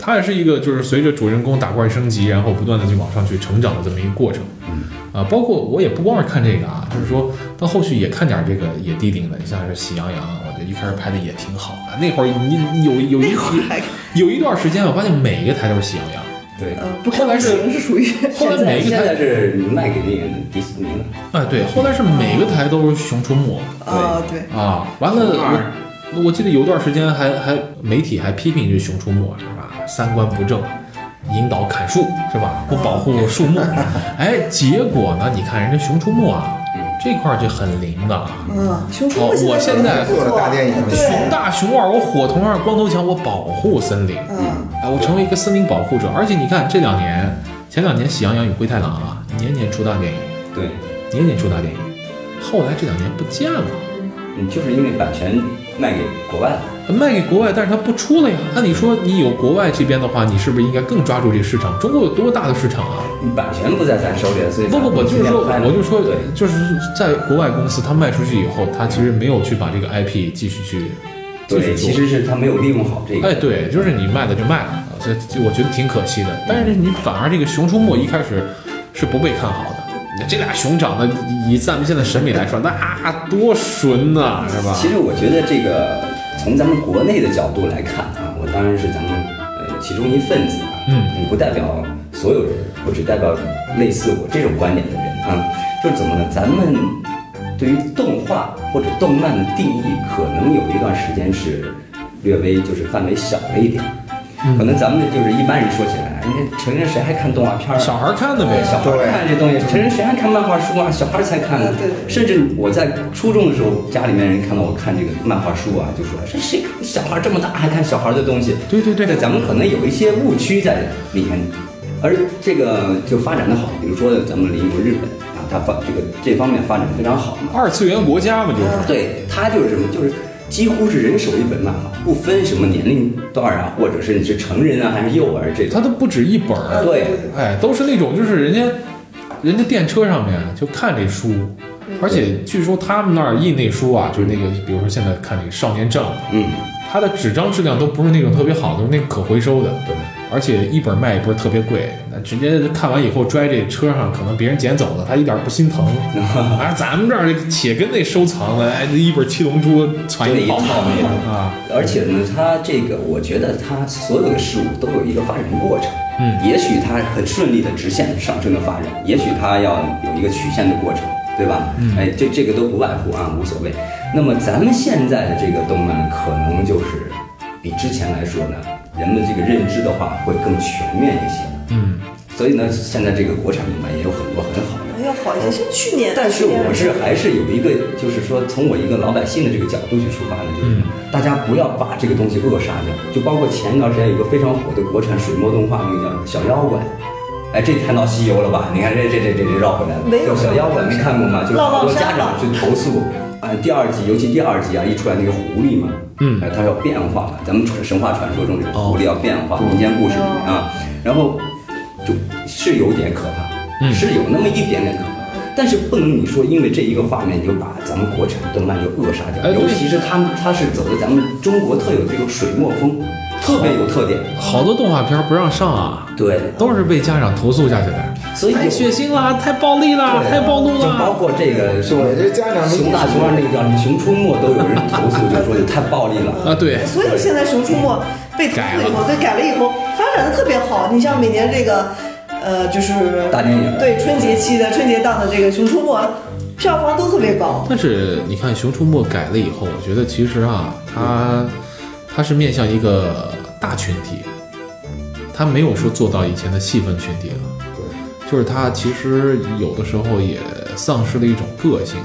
它也是一个就是随着主人公打怪升级，然后不断的去往上去成长的这么一个过程。嗯，啊，包括我也不光是看这个啊，就是说到后续也看点这个野地顶的，你像是喜羊羊，我觉得一开始拍的也挺好的。那会儿你你有有一那会有一段时间，我发现每一个台都是喜羊羊。对。后来是是属于后来每个台是卖给那个迪士尼了。哎，对，后来是每个台都是熊出没啊，对，啊。完了，我我记得有段时间还还媒体还批评这熊出没是吧？三观不正，引导砍树是吧？不保护树木。[laughs] 哎，结果呢？你看人家熊出没啊，这块儿就很灵的。嗯，熊出哦没我现在做了大电影，熊大熊二，我火童二，光头强，我保护森林。嗯，哎，我成为一个森林保护者。而且你看这两年，前两年《喜羊羊与灰太狼》啊，年年出大电影，对，年年出大电影。后来这两年不见了。嗯，就是因为版权卖给国外了。卖给国外，但是它不出了呀。按你说，你有国外这边的话，你是不是应该更抓住这个市场？中国有多大的市场啊？版权不在咱手里，所以不不不，就是说，我就说，就是在国外公司，它卖出去以后，它其实没有去把这个 IP 继续去对，其实是他没有利用好这个。哎，对，就是你卖了就卖了，啊所以我觉得挺可惜的。但是你反而这个《熊出没》一开始是不被看好的。这俩熊长得以咱们现在审美来说，那多纯呐、是吧？其实我觉得这个从咱们国内的角度来看啊，我当然是咱们呃其中一份子啊，嗯，不代表所有人，我只代表类似我这种观点的人啊，就是怎么呢？咱们对于动画或者动漫的定义，可能有一段时间是略微就是范围小了一点。可能咱们就是一般人说起来，人家成人谁还看动画片儿啊？小孩看的呗，小孩儿看这东西，成人谁还看漫画书啊？小孩儿才看呢。对甚至我在初中的时候，家里面人看到我看这个漫画书啊，就说这谁小孩儿这么大还看小孩儿的东西？对对对对咱们可能有一些误区在里面，而这个就发展的好，比如说咱们邻国日本啊，它发这个这方面发展得非常好嘛。二次元国家嘛，就是。对，它就是什么，就是几乎是人手一本漫画，不分什么年龄段啊，或者是你是成人啊还是幼儿这种。它都不止一本儿，对，哎，都是那种就是人家，人家电车上面就看这书，而且据说他们那儿印那书啊，就是那个，比如说现在看那个《少年 Jump》，嗯，它的纸张质量都不是那种特别好的，都是那个可回收的，对。而且一本卖也不是特别贵，那直接看完以后拽这车上，可能别人捡走了，他一点儿不心疼。[laughs] 啊，咱们这儿且跟那收藏的，哎，一本《七龙珠》传一套那种啊，而且呢，它这个我觉得它所有的事物都有一个发展过程。嗯也许它很顺利的直线上升的发展，也许它要有一个曲线的过程，对吧？嗯哎，这这个都不外乎啊，无所谓。那么咱们现在的这个动漫可能就是比之前来说呢，人们这个认知的话会更全面一些。嗯，所以呢，现在这个国产动漫也有很多很好的。要好一些。像去年，但是我是还是有一个，就是说从我一个老百姓的这个角度去出发的，就是大家不要把这个东西扼杀掉。就包括前一段时间有个非常火的国产水墨动画，那个叫《小妖怪》。哎，这谈到西游了吧？你看这这这这这绕回来了。没有小妖怪没看过吗？就是好多家长去投诉啊，第二集尤其第二集啊，一出来那个狐狸嘛，嗯。哎，它要变化嘛，咱们传神话传说中这个狐狸要变化，民间故事里面啊，然后就是有点可怕，嗯。是有那么一点点可怕。但是不能你说因为这一个画面你就把咱们国产动漫就扼杀掉，哎尤其是他他是走的咱们中国特有的这种水墨风，特别有特点。好多动画片不让上啊，对，都是被家长投诉下去的。所以太血腥了，太暴力了，太暴露就包。括这个熊大熊二那个叫什么《熊出没》，都有人投诉，[laughs] 就说你太暴力了。啊，对，所以现在《熊出没》被投诉以后，对改了以后发展的特别好。你像每年这个，呃，就是大电影对春节期的春节档的这个《熊出没》，票房都特别高。但是你看《熊出没》改了以后，我觉得其实啊，它它是面向一个大群体，它没有说做到以前的细分群体了。对就是它其实有的时候也丧失了一种个性，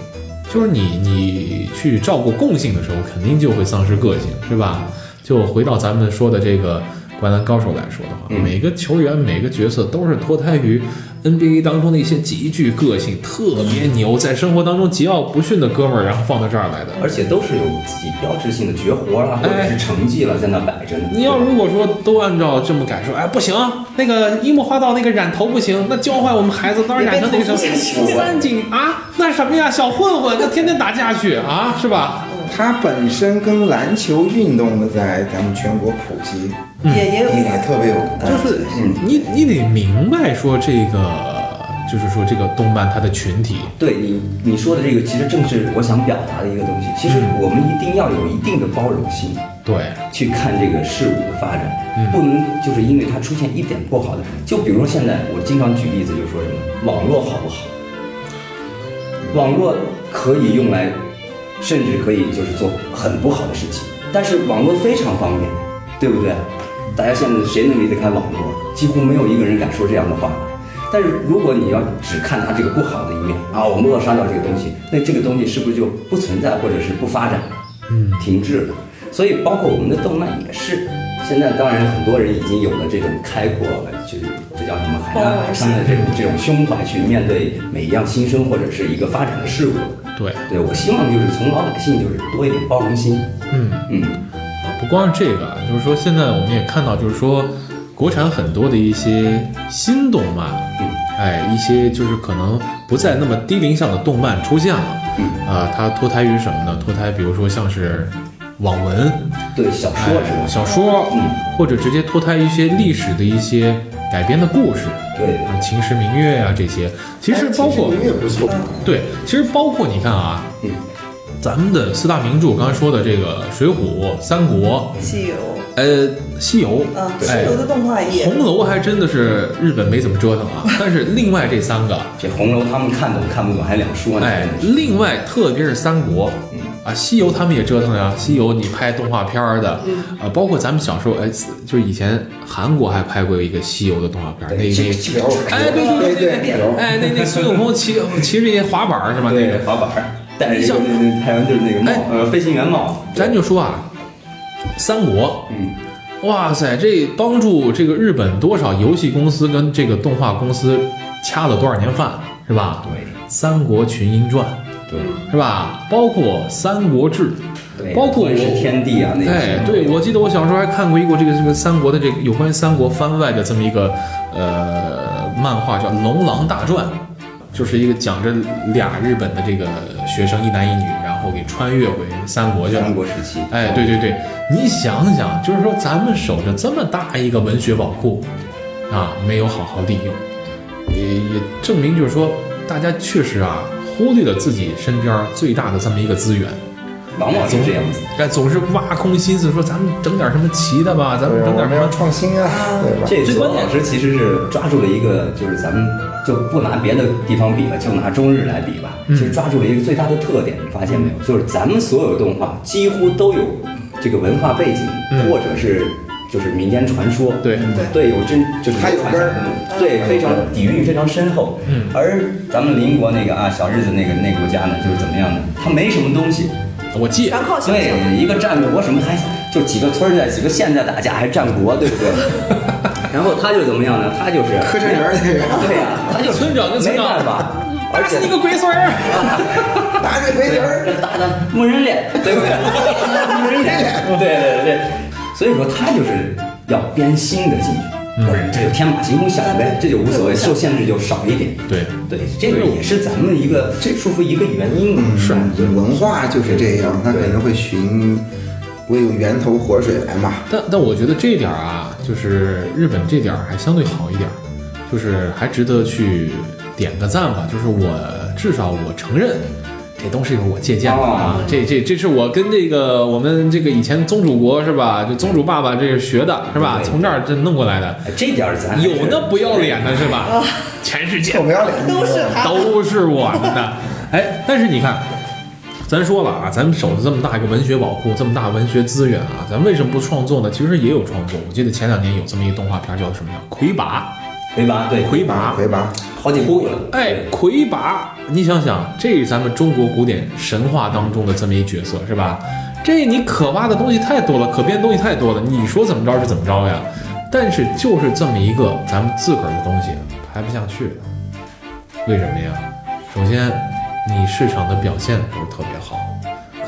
就是你你去照顾共性的时候，肯定就会丧失个性，是吧？就回到咱们说的这个《灌篮高手》来说的话，嗯每个球员每个角色都是脱胎于 NBA 当中的一些极具个性、特别牛，在生活当中桀骜不驯的哥们儿，然后放到这儿来的。而且都是有自己标志性的绝活啦，或者是成绩了，在那摆着呢。你要如果说都按照这么改说，哎，不行，那个樱木花道那个染头不行，那教坏我们孩子，当然染成那个什么三井啊，那什么呀，小混混，那天天打架去啊，是吧？它本身跟篮球运动的在咱们全国普及也也有也特别有。就是你你得明白说这个，就是说这个动漫它的群体，对你你说的这个，其实正是我想表达的一个东西。其实我们一定要有一定的包容性，对，去看这个事物的发展，不能就是因为它出现一点不好的，就比如说现在我经常举例子，就是说什么网络好不好？网络可以用来，甚至可以就是做很不好的事情，但是网络非常方便，对不对？大家现在谁能离得开网络？几乎没有一个人敢说这样的话。但是如果你要只看它这个不好的一面啊，我们扼杀掉这个东西，那这个东西是不是就不存在或者是不发展，嗯，停滞了？所以包括我们的动漫也是，现在当然很多人已经有了这种开阔，就是这叫什么海纳百川的这种这种胸怀去面对每一样新生或者是一个发展的事物。对，对我希望就是从老百姓就是多一点包容心。嗯。嗯，不光是这个，啊就是说现在我们也看到，就是说国产很多的一些新动漫，嗯，哎，一些就是可能不再那么低龄向的动漫出现了，嗯，啊，它脱胎于什么呢？脱胎，比如说像是网文，对小说是吧？哎小说，嗯，或者直接脱胎一些历史的一些改编的故事，对啊，秦时明月啊、这些，其实包括对，其实包括你看啊，嗯，咱们的四大名著，刚才说的这个《水浒》《三国》，西游，呃，《西游》啊，西哎，游的动画也红楼还真的是日本没怎么折腾啊，[laughs] 但是另外这三个，这红楼他们看懂看不懂还两说呢。哎另外特别是三国，啊，西游他们也折腾呀，西游你拍动画片儿的，啊，包括咱们小时候，哎，就是以前韩国还拍过一个西游的动画片儿，那那，条哎，对对对对对哎，那那孙悟空骑骑着一滑板是吧？那个，滑板儿，戴着一个像那那台湾就是那个帽哎，呃，飞行员帽。咱就说啊，三国，嗯，哇塞，这帮助这个日本多少游戏公司跟这个动画公司掐了多少年饭，是吧？对《三国群英传》对是吧？包括《三国志》，对，包括我天地啊，那个哎对，我记得我小时候还看过一个这个这个三国的这个有关于三国番外的这么一个呃漫画，叫《龙狼大传》，就是一个讲着俩日本的这个学生一男一女，然后给穿越回三国去了三。国时期。哎，对对对，你想想，就是说咱们守着这么大一个文学宝库，啊，没有好好利用，也也证明就是说，大家确实啊，忽略了自己身边最大的这么一个资源，往往是这样子。哎，总是挖空心思说咱们整点什么奇的吧，咱们整点什么。创新啊，对吧？这左最关键老师其实是抓住了一个，就是咱们就不拿别的地方比了，就拿中日来比吧。嗯其实抓住了一个最大的特点，你发现没有？就是咱们所有动画几乎都有这个文化背景，嗯或者是就是民间传说。对对，有真就是它有根儿对，非常底蕴非常深厚。嗯而咱们邻国那个啊小日子那个那国家呢，就是怎么样呢？它没什么东西。我记，全靠想象。对，一个战国什么还就几个村在几个县在打架，还战国，对不对？[laughs] 然后他就怎么样呢？他就是磕碜人那个对呀、[laughs] 他就村长跟村长没办法，[laughs] 而且打死你个龟孙儿！打个鬼子儿，这打的木人脸，对不对？木人脸，对对对。所以说他就是要编新的进去，不然这就天马行空想呗，这就无所谓，受限制就少一点。对，对，这个也是咱们一个这束缚一个原因嘛。是文化就是这样，它肯定会寻我有源头活水来嘛。但但我觉得这一点儿啊，就是日本这点儿还相对好一点儿，就是还值得去点个赞吧。就是我至少我承认，这都是我借鉴的啊，哦这这这是我跟这个我们这个以前宗主国是吧？就宗主爸爸这是学的是吧？从这儿这弄过来的，哎这点儿咱有那不要脸的是吧？全世界不要脸，都是他都是我们的。哎，但是你看，咱说了啊，咱们守着这么大一个文学宝库，这么大文学资源啊，咱为什么不创作呢？其实也有创作。我记得前两年有这么一个动画片，叫什么叫《魁拔魁拔，对，》，魁拔。魁拔，好几部了。哎，魁拔，你想想，这是咱们中国古典神话当中的这么一角色，是吧？这你可挖的东西太多了，可编的东西太多了，你说怎么着是怎么着呀？但是就是这么一个咱们自个儿的东西拍不下去，为什么呀？首先，你市场的表现不是特别好，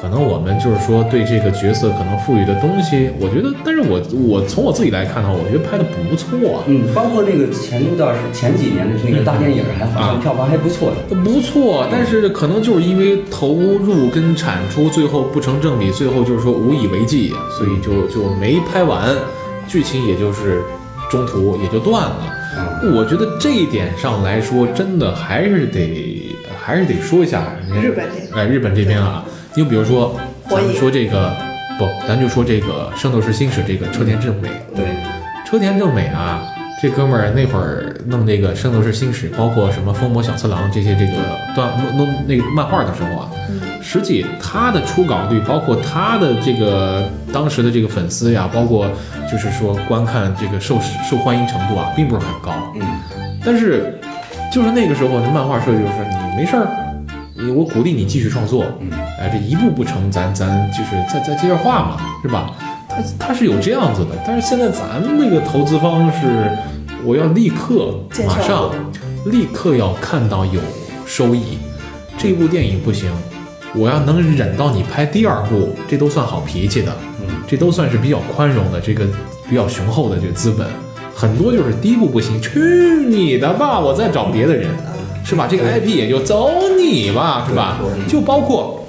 可能我们就是说对这个角色可能赋予的东西，我觉得，但是我我从我自己来看的话，我觉得拍的不错，嗯，包括那个前一段是前几年的那个大电影，还好像票房还不错的。不错，但是可能就是因为投入跟产出最后不成正比，最后就是说无以为继，所以就就没拍完，剧情也就是中途也就断了。我觉得这一点上来说，真的还是得还是得说一下日本这哎，日本这边啊，你比如说咱们说这个不，咱就说这个《圣斗士星矢》这个车田正美，对，车田正美啊，这哥们儿那会儿弄这个《圣斗士星矢》，包括什么《风魔小次郎》这些这个段弄弄那个漫画的时候啊，实际他的出稿率，包括他的这个当时的这个粉丝呀，包括就是说观看这个受受欢迎程度啊，并不是很高。嗯，但是就是那个时候，这漫画社就是你没事儿，你我鼓励你继续创作，嗯，哎，这一步不成，咱咱就是再再接着画嘛，是吧？他他是有这样子的，但是现在咱们这个投资方是，我要立刻马上立刻要看到有收益，这部电影不行，我要能忍到你拍第二部，这都算好脾气的，嗯，这都算是比较宽容的，这个比较雄厚的这个资本。很多就是第一部不行，去你的吧，我再找别的人，是吧？这个 IP 也就走你吧，是吧？就包括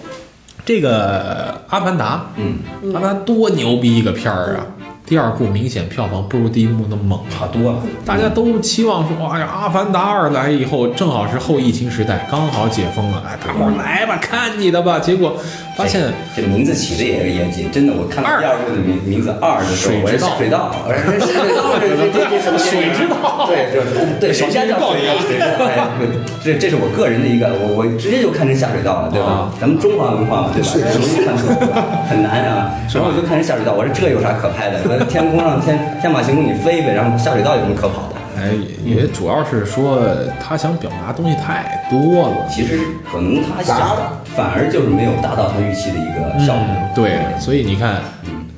这个《阿凡达》，嗯，《阿凡达》多牛逼一个片儿啊！第二部明显票房不如第一部那么猛，差多了。大家都期望说，哎呀，《阿凡达二》来以后，正好是后疫情时代，刚好解封了，哎，大伙儿来吧，看你的吧。结果发现这名字起的也也严谨，真的，我看到第二部的名名字二的时候，我是下水道，水道，这这这这什么水之道对，这对，谁家叫水道？这这是我个人的一个，我我直接就看成下水道了，对吧？咱们中华文化嘛，对吧？容易看错，很难啊。然后我就看成下水道，我说这有啥可拍的？说天空上天天马行空你飞呗，然后下水道有什么可跑的？哎，也也主要是说他想表达东西太多了。其实可能他想，反而就是没有达到他预期的一个效果。嗯，对，所以你看，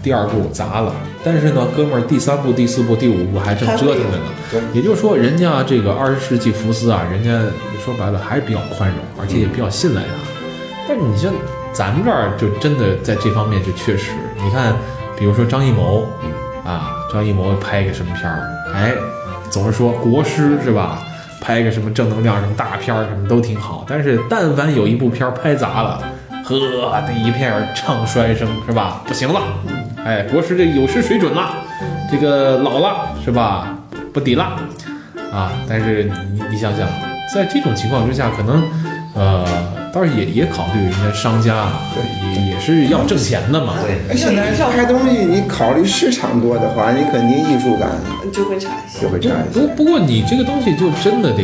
第二部砸了，但是呢，哥们儿第三部、第四部、第五部还正折腾着呢。也就是说，人家这个二十世纪福斯啊，人家说白了还是比较宽容，而且也比较信赖他。但是你像咱们这儿，就真的在这方面就确实，你看，比如说张艺谋，啊，张艺谋拍一个什么片儿，哎，总是说国师是吧？拍个什么正能量什么大片儿什么都挺好，但是但凡有一部片儿拍砸了，呵，那一片儿唱衰声是吧？不行了，哎，国师这有失水准了，这个老了是吧？不抵了啊！但是你你你想想，在这种情况之下，可能呃，倒是也也考虑人家商家对，也也是要挣钱的嘛。对，哎现在拍东西，你考虑市场多的话，你肯定艺术感就会差一些就。会差一些不。不过你这个东西就真的得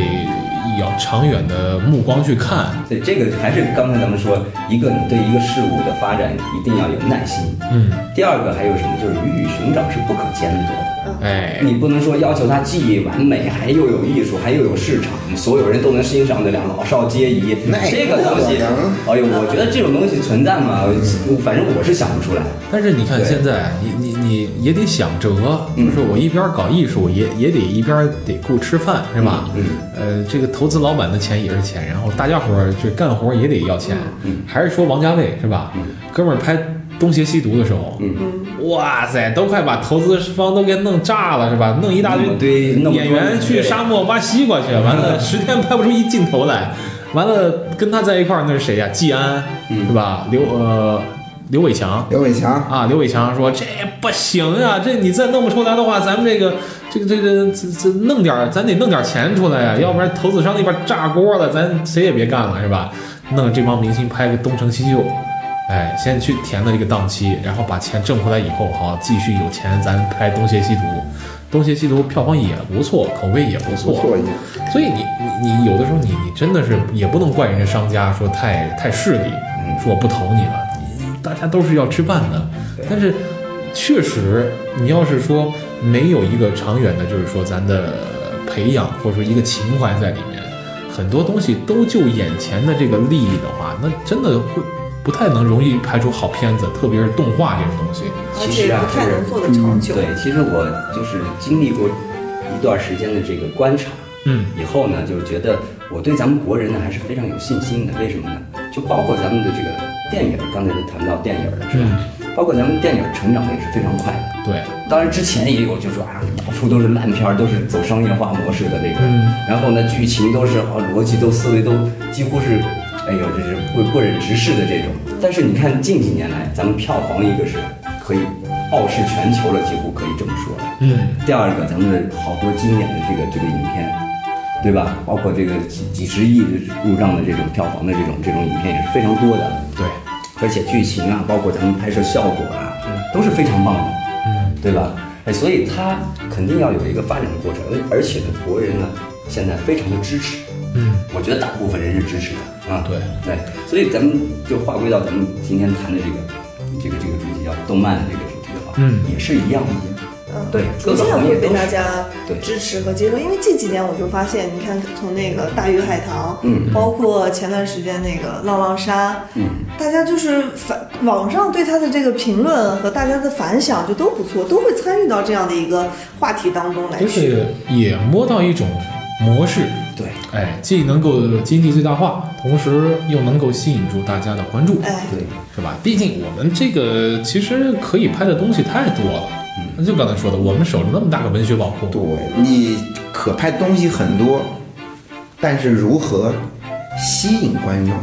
要长远的目光去看。对，这个还是刚才咱们说，一个你对一个事物的发展一定要有耐心。嗯，第二个还有什么？就是鱼与熊掌是不可兼得的。哎，你不能说要求它既完美，还又有艺术，还又有市场，所有人都能欣赏得了，老少皆宜。这个东西哎呦，我觉得这种东西存在嘛？反正我是想不出来。但是你看现在，你你你也得想辙，嗯就是我一边搞艺术，也也得一边得顾吃饭，是吧？嗯呃，这个投资老板的钱也是钱，然后大家伙儿这干活也得要钱。嗯还是说王家卫是吧？哥们儿拍《东邪西毒》的时候，嗯哇塞，都快把投资方都给弄炸了，是吧？弄一大堆演员去沙漠挖西瓜去，完了十天拍不出一镜头来，完了跟他在一块儿那是谁呀？季安嗯是吧？刘呃刘伟强。刘伟强，啊，刘伟强说这不行啊，这你再弄不出来的话，咱们这个这个这个这这弄点，咱得弄点钱出来呀，要不然投资商那边炸锅了，咱谁也别干了，是吧？弄这帮明星拍个东成西就，哎，先去填了这个档期，然后把钱挣回来以后，好继续有钱，咱拍《东邪西毒》。《东邪西毒》票房也不错，口碑也不错，不错所以你你你有的时候你你真的是也不能怪人家商家说太太势利，说我不投你了，你大家都是要吃饭的。但是确实，你要是说没有一个长远的，就是说咱的培养或者说一个情怀在里面，很多东西都就眼前的这个利益的话，那真的会不太能容易拍出好片子，特别是动画这种东西。而且其实啊不太能做得长久。对，其实我就是经历过一段时间的这个观察，嗯以后呢，就是觉得我对咱们国人呢还是非常有信心的。为什么呢？就包括咱们的这个电影，刚才谈到电影了是吧？包括咱们电影成长的也是非常快的。对，当然之前也有，就说啊，到处都是烂片，都是走商业化模式的这个，然后呢，剧情都是啊，逻辑都思维都几乎是，哎呦，这是不不忍直视的这种。但是你看近几年来，咱们票房一个是可以傲视全球了，几乎可以这么说了。嗯，第二个，咱们的好多经典的这个这个影片，对吧？包括这个几几十亿入账的这种票房的这种这种影片也是非常多的。对，而且剧情啊，包括咱们拍摄效果啊，都是非常棒的，嗯，对吧？哎，所以它肯定要有一个发展的过程，而而且呢，国人呢现在非常的支持，嗯，我觉得大部分人是支持的啊，对。对，所以咱们就划归到咱们今天谈的这个这个这个主题叫动漫的这个主题的话，嗯。也是一样的，嗯，对，逐渐会被大家对支持和接受，因为这几年我就发现，你看从那个大鱼海棠，嗯包括前段时间那个浪浪沙，嗯，大家就是反网上对他的这个评论和大家的反响就都不错，都会参与到这样的一个话题当中来就去。是也摸到一种模式，对哎，既能够经济最大化，同时又能够吸引住大家的关注，哎，对，是吧？毕竟我们这个其实可以拍的东西太多了，那就刚才说的，我们守着那么大个文学宝库，对你可拍东西很多，但是如何吸引观众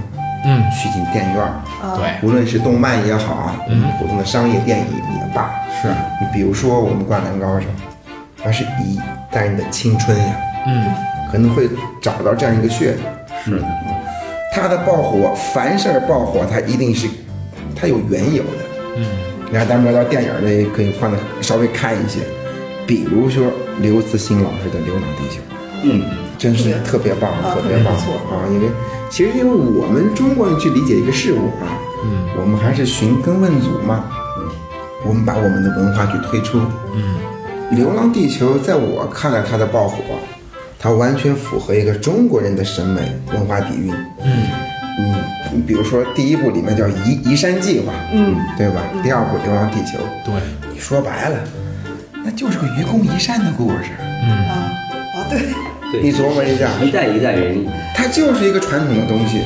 嗯，去进电影院儿？对，无论是动漫也好啊，嗯，普通的商业电影也罢，是，你比如说我们《灌篮高手》，那是一代人的青春呀，嗯，可能会找到这样一个噱头。是。的，它的爆火，凡事儿爆火，它一定是它有缘由的。嗯，你看，咱们聊到电影儿呢，可以放的稍微开一些，比如说刘慈欣老师的《流浪地球》。嗯，真是特别棒，啊特别棒错啊！因为其实因为我们中国人去理解一个事物啊，嗯，我们还是寻根问祖嘛，嗯，我们把我们的文化去推出，嗯，《流浪地球》在我看来它的爆火，它完全符合一个中国人的审美文化底蕴，嗯。嗯，你比如说第一部里面叫移移山计划，嗯，对吧？第二部《流浪地球》，对，你说白了，那就是个愚公移山的故事。嗯。啊啊，对，对，你琢磨一下，一代一代人它就是一个传统的东西。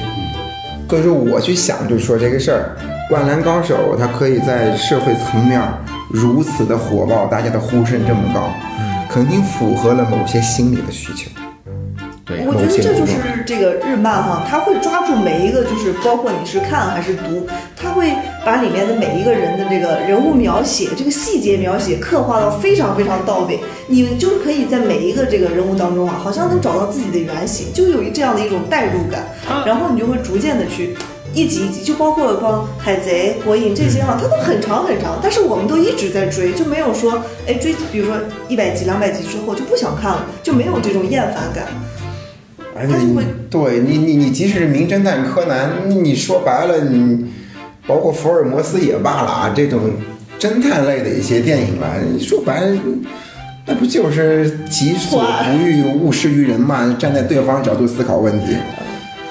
所以说我去想，就是说这个事儿，《灌篮高手》它可以在社会层面如此的火爆，大家的呼声这么高，肯定符合了某些心理的需求。对我觉得这就是这个日漫哈，它会抓住每一个，就是包括你是看还是读，它会把里面的每一个人的这个人物描写、这个细节描写刻画到非常非常到位。你就是可以在每一个这个人物当中啊，好像能找到自己的原型，就有这样的一种代入感，然后你就会逐渐的去。一集一集，就包括光海贼、火影这些哈，它都很长很长，但是我们都一直在追，就没有说哎追，比如说一百集、两百集之后就不想看了，就没有这种厌烦感。而且你它就会对你你你即使是名侦探柯南，你说白了，你包括福尔摩斯也罢了啊，这种侦探类的一些电影吧，你说白了，那不就是己所不欲，勿施于人嘛？站在对方角度思考问题，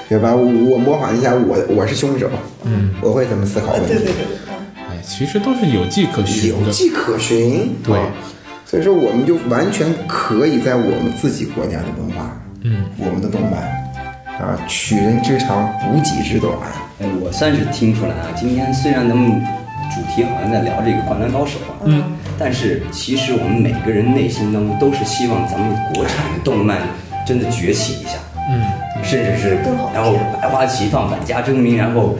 对吧？我我模仿一下，我我是凶手，嗯，我会怎么思考问题？对对对对，哎，其实都是有迹可循的，有迹可循，对啊所以说我们就完全可以在我们自己国家的文化，嗯，我们的动漫啊，取人之长，补己之短，哎，我算是听出来啊，今天虽然咱们主题好像在聊这个《灌篮高手》啊，嗯，但是其实我们每个人内心当中都是希望咱们国产的动漫真的崛起一下，嗯，甚至是更好然后百花齐放、百家争鸣，然后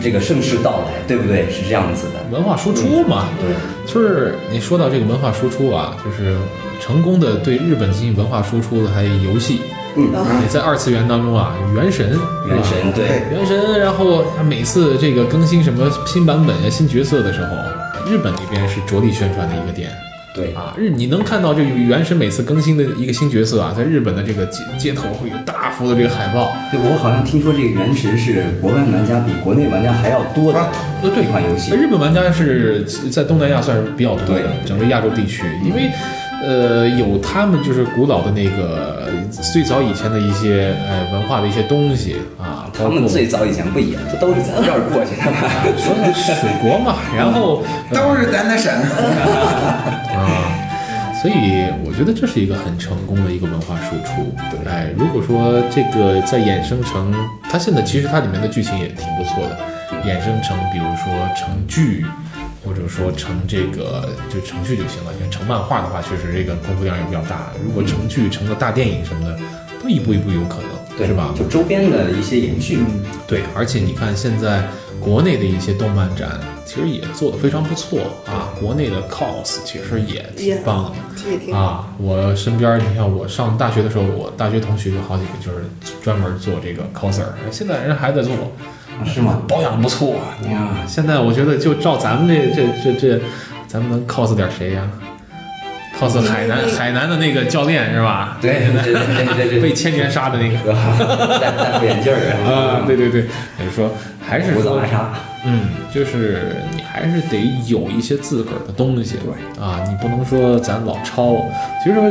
这个盛世到来，对不对？是这样子的。文化输出嘛，对，就是你说到这个文化输出啊，就是成功的对日本进行文化输出的还有游戏，嗯，也在二次元当中啊，原神，原神对，原神，然后他每次这个更新什么新版本呀、新角色的时候，日本那边是着力宣传的一个点。对，啊，日你能看到这个原神每次更新的一个新角色啊，在日本的这个街街头会有大幅的这个海报，对我好像听说这个原神是国外玩家比国内玩家还要多的啊呃，对一款游戏。日本玩家是在东南亚算是比较多的，整个亚洲地区，因为呃有他们就是古老的那个最早以前的一些呃文化的一些东西啊，他们最早以前不也不都是咱这儿过去的吗？说的水国嘛，[laughs] 然后都是咱的省。[laughs] 啊。所以我觉得这是一个很成功的一个文化输出。对，哎，如果说这个再衍生成，它现在其实它里面的剧情也挺不错的。衍生成，比如说成剧，或者说成这个就成剧就行了。因为成漫画的话，确实这个功夫量也比较大。如果成剧、成个大电影什么的，都一步一步有可能，对是吧？就周边的一些延续。对，而且你看现在国内的一些动漫展，其实也做得非常不错啊。国内的 cos 其实也也挺棒的。啊，我身边你看，我上大学的时候，我大学同学有好几个就是专门做这个 coser，现在人还在做，是吗？保养不错呀。现在我觉得就照咱们这这这这，咱们能 cos 点谁呀？cos 海南海南的那个教练是吧？对 [laughs] 对对对对被千年杀的那个。戴戴副眼镜儿啊，对对对，也就是说，还是说胡子拉碴。嗯，就是你还是得有一些自个儿的东西，对啊，你不能说咱老抄。其实呃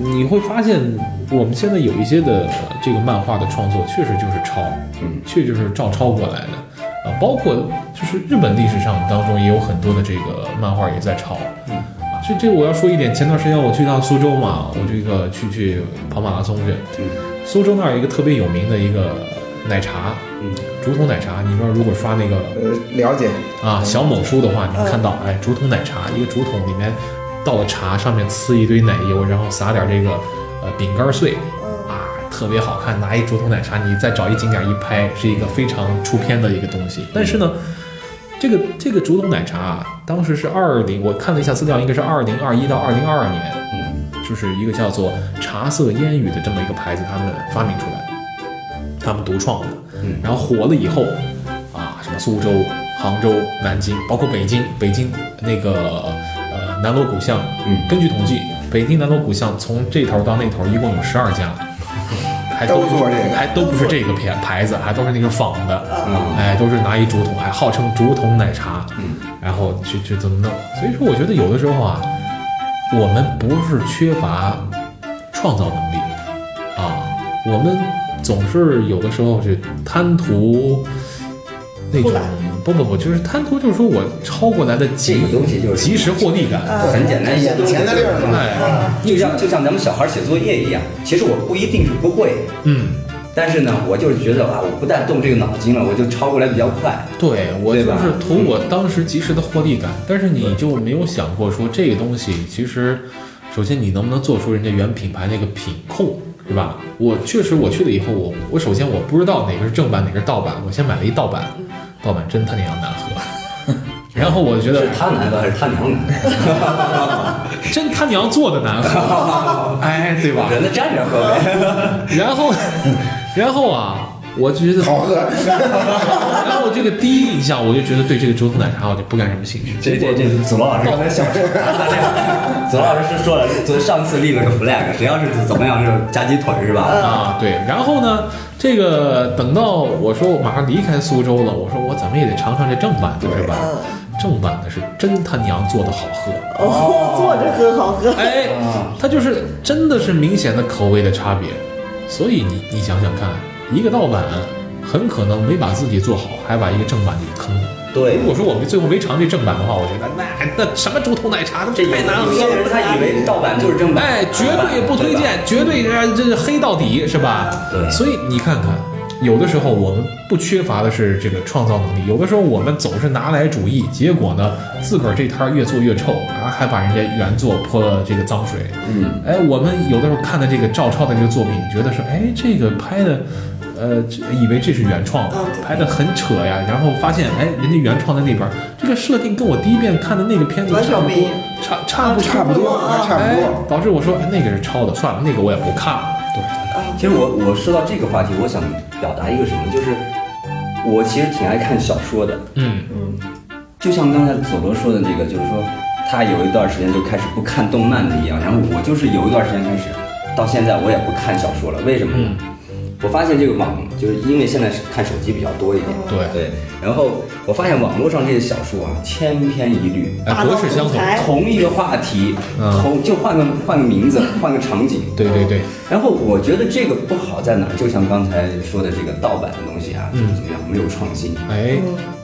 你会发现，我们现在有一些的呃这个漫画的创作，确实就是抄，嗯，确实就是照抄过来的。啊，包括就是日本历史上当中也有很多的这个漫画也在抄，嗯。啊，这这我要说一点，前段时间我去趟苏州嘛，我这个去去跑马拉松去，嗯。苏州那儿有一个特别有名的一个奶茶，嗯，竹筒奶茶，你知道如果刷那个呃，了解，啊小某书的话，你能看到，哎，竹筒奶茶，一个竹筒里面倒了茶，上面呲一堆奶油，然后撒点这个呃饼干碎，啊，特别好看。拿一竹筒奶茶，你再找一景点一拍，是一个非常出片的一个东西。但是呢，这个这个竹筒奶茶啊，当时是二零，我看了一下资料，应该是二零二一到二零二二年，嗯，就是一个叫做茶色烟雨的这么一个牌子，他们发明出来，他们独创的。嗯然后火了以后，啊，什么苏州、杭州、南京，包括北京，北京那个呃南锣鼓巷，嗯。根据统计，北京南锣鼓巷从这头到那头一共有十二家，[laughs] 还都都做这个。还都不是这个牌牌子，还都是那个仿的，嗯哎，都是拿一竹筒，还号称竹筒奶茶，嗯，然后去去怎么弄？所以说，我觉得有的时候啊，我们不是缺乏创造能力。啊，我们总是有的时候是贪图那种不不不，就是贪图，就是说我抄过来的即这个东西就是及时获利感，很简单，眼前的利儿嘛哎，就像就像咱们小孩写作业一样，其实我不一定是不会，嗯。但是呢，我就是觉得啊，我不但动这个脑筋了，我就抄过来比较快。对我就是图我当时及时的获利感，但是你就没有想过说这个东西其实，首先你能不能做出人家原品牌那个品控，是吧？我确实我去了以后，我我首先我不知道哪个是正版，哪个是盗版，我先买了一盗版，盗版真他娘难喝，[laughs] 然后我觉得是他难喝还是他娘难喝？[laughs] 真他娘做的难喝，[laughs] 哎，对吧？人家站着喝呗。然后，然后啊，我就觉得好喝，然后这个第一印象，我就觉得对这个竹筒奶茶我就不感什么兴趣。这这这，子龙老师刚才笑说，子龙老师是说了，就上次立了个 flag，谁要是怎么样是夹鸡腿是吧？啊，对，然后呢，这个等到我说我马上离开苏州了，我说我怎么也得尝尝这正版的，是吧？正版的是真他娘做的好喝，哦，坐着喝好喝。哎，它就是真的是明显的口味的差别，所以你你想想看，一个盗版很可能没把自己做好，还把一个正版给坑了。对如果说我们最后没尝这正版的话，我觉得那那什么猪头奶茶，那这有太难喝有些人了。他以为盗版就是正版，哎，绝对不推荐，绝对呃这是黑到底，是吧？对所以你看看，有的时候我们不缺乏的是这个创造能力，有的时候我们总是拿来主义，结果呢，自个儿这摊儿越做越臭，啊，还把人家原作泼了这个脏水。嗯，哎，我们有的时候看的这个照抄的这个作品，觉得说，哎，这个拍的。呃，以为这是原创拍的很扯呀，然后发现，哎，人家原创在那边，这个设定跟我第一遍看的那个片子差不多差差不差不多，那差不哎多。，导致我说，哎，那个是抄的，算了，那个我也不看了。对，其实我我说到这个话题，我想表达一个什么，就是我其实挺爱看小说的，嗯嗯，就像刚才佐罗说的那个，就是说他有一段时间就开始不看动漫的一样，然后我就是有一段时间开始，到现在我也不看小说了，为什么呢？我发现这个网，就是因为现在是看手机比较多一点，对。对，然后我发现网络上这些小说啊，千篇一律，哎，格式相同。哎同一个话题，嗯。同就换个换个名字，换个场景，对对对，然后我觉得这个不好在哪儿？就像刚才说的这个盗版的东西啊，嗯。怎么样没有创新，哎，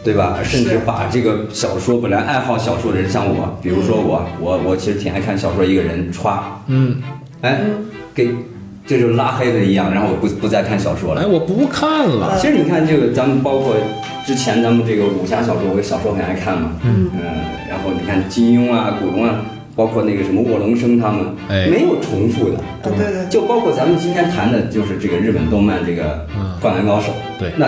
对吧？甚至把这个小说本来爱好小说的人，像我，比如说我，我我其实挺爱看小说，一个人歘，嗯，哎，给这就拉黑了一样，然后我不不再看小说了。哎，。我不看了。其实你看这个，咱们包括之前咱们这个武侠小说，我小时候很爱看嘛，嗯。然后你看金庸啊、古龙啊，包括那个什么卧龙生他们，哎。没有重复的，对对对。就包括咱们今天谈的，就是这个日本动漫这个《灌篮高手》，对。那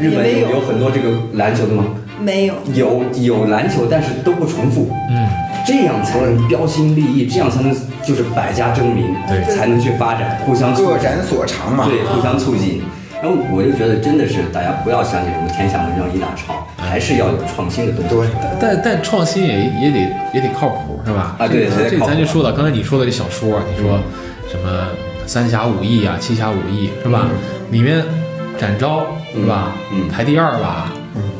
日本有有很多这个篮球的吗？没有，有有篮球，但是都不重复，嗯，这样才能标新立异，这样才能就是百家争鸣，对才能去发展，互相促进各展所长嘛。对，互相促进。然后我就觉得真的是大家不要相信什么天下文章一大抄，还是要有创新的东西。对但但创新也也得也得靠谱，是吧？啊对这咱就说了，刚才你说的这小说，你说什么三侠五义啊、七侠五义是吧？里面展昭是吧？嗯嗯排第二吧，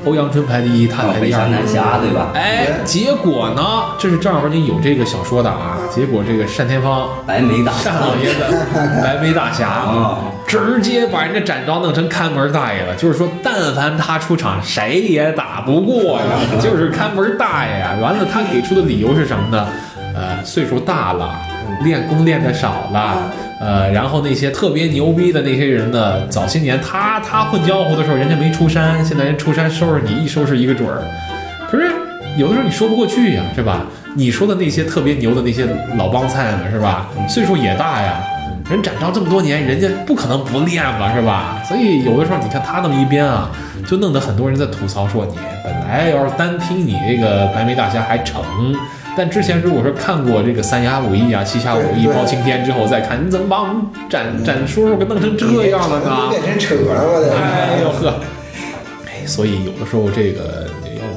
欧阳春排第一，他啊，排第二。南侠对吧？哎，结果呢？这是正儿八经有这个小说的啊。结果这个单田芳，白眉大单老爷子，白眉大侠啊，[laughs] 直接把人家展昭弄成看门大爷了。就是说，但凡他出场，谁也打不过呀，[laughs] 就是看门大爷呀。完了，他给出的理由是什么呢？呃，岁数大了，练功练的少了。呃，然后那些特别牛逼的那些人呢，早些年他他混江湖的时候，人家没出山，现在人出山收拾你，一收拾一个准儿。可是有的时候你说不过去呀，是吧？你说的那些特别牛的那些老帮菜们，是吧？岁数也大呀，人展昭这么多年，人家不可能不练吧，是吧？所以有的时候你看他那么一编啊，就弄得很多人在吐槽说，你本来要是单听你这个白眉大侠还成。但之前如果说看过这个三侠五义啊、七侠五义、包青天之后再看，你怎么把我们展展叔叔给弄成这样了呢？都变成扯了，我的。哎呦呵，哎，所以有的时候这个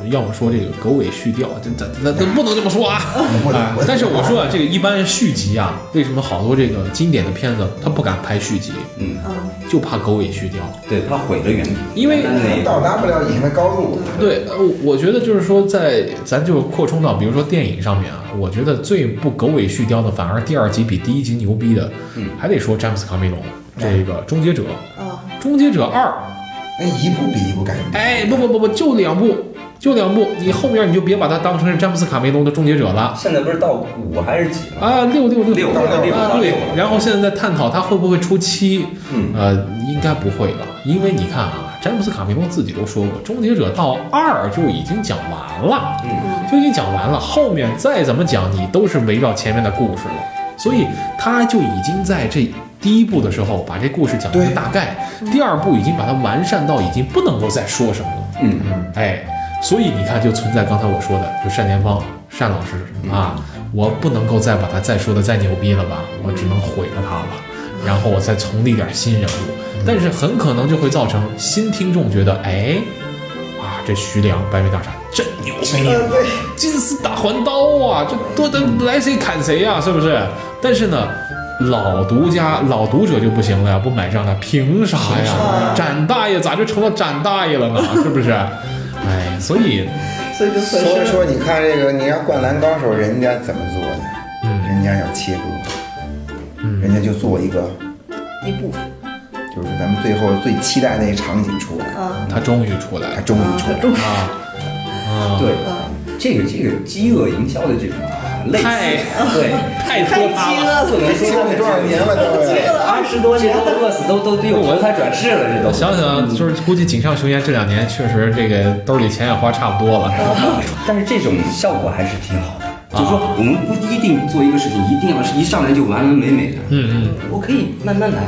要要么说这个狗尾续貂，这这这这不能这么说啊。[laughs] 啊但是我说啊，这个一般续集啊，为什么好多这个经典的片子他不敢拍续集，嗯，嗯，就怕狗尾续貂。对，怕毁了原因为到达不了以前的高度。对，呃，我觉得就是说在，咱就扩充到，比如说电影上面啊，我觉得最不狗尾续貂的，反而第二集比第一集牛逼的，嗯。还得说詹姆斯卡梅隆这个《终结者》啊，《终结者二》。哎，一部比一部感人哎，不不不不，就两部，就两部，你后面你就别把它当成是詹姆斯卡梅隆的终结者了。现在不是到五还是几了？啊，六六六六到六啊对然后现在在探讨他会不会出七，嗯。呃，应该不会了，因为你看啊，詹姆斯卡梅隆自己都说过，终结者到二就已经讲完了，嗯，就已经讲完了，后面再怎么讲你都是围绕前面的故事了，所以他就已经在这第一部的时候把这故事讲了个大概，第二部已经把它完善到已经不能够再说什么了。嗯嗯。哎，所以你看，就存在刚才我说的，就单田芳单老师啊，我不能够再把他再说的再牛逼了吧，我只能毁了他了，然后我再重立点新人物，但是很可能就会造成新听众觉得，哎，啊，这徐良白眉大侠真牛逼，金丝大环刀啊，这多的来谁砍谁呀、是不是？但是呢，老独家、老读者就不行了呀，不买账了，凭啥呀？展大爷咋就成了展大爷了呢？是不是？哎，所以，所以就。所以说，你看这个，你要《灌篮高手》，人家怎么做的？嗯人家要切割，人家就做一个，一部分就是咱们最后最期待那一场景出来，啊他终于出来了他终于出来了。啊啊！对，啊，这个这个饥饿营销的这种啊，类似太对，太太拖沓了。饥饿了，不能说多少年了，都对，二十多年都饿死，都都都有投胎转世了，这都想想，就是估计井上雄彦这两年确实这个兜里钱也花差不多了。[laughs] 但是这种效果还是挺好的。就是说，我们不一定做一个事情，一定要是一上来就完完美美的。嗯嗯，我可以慢慢来，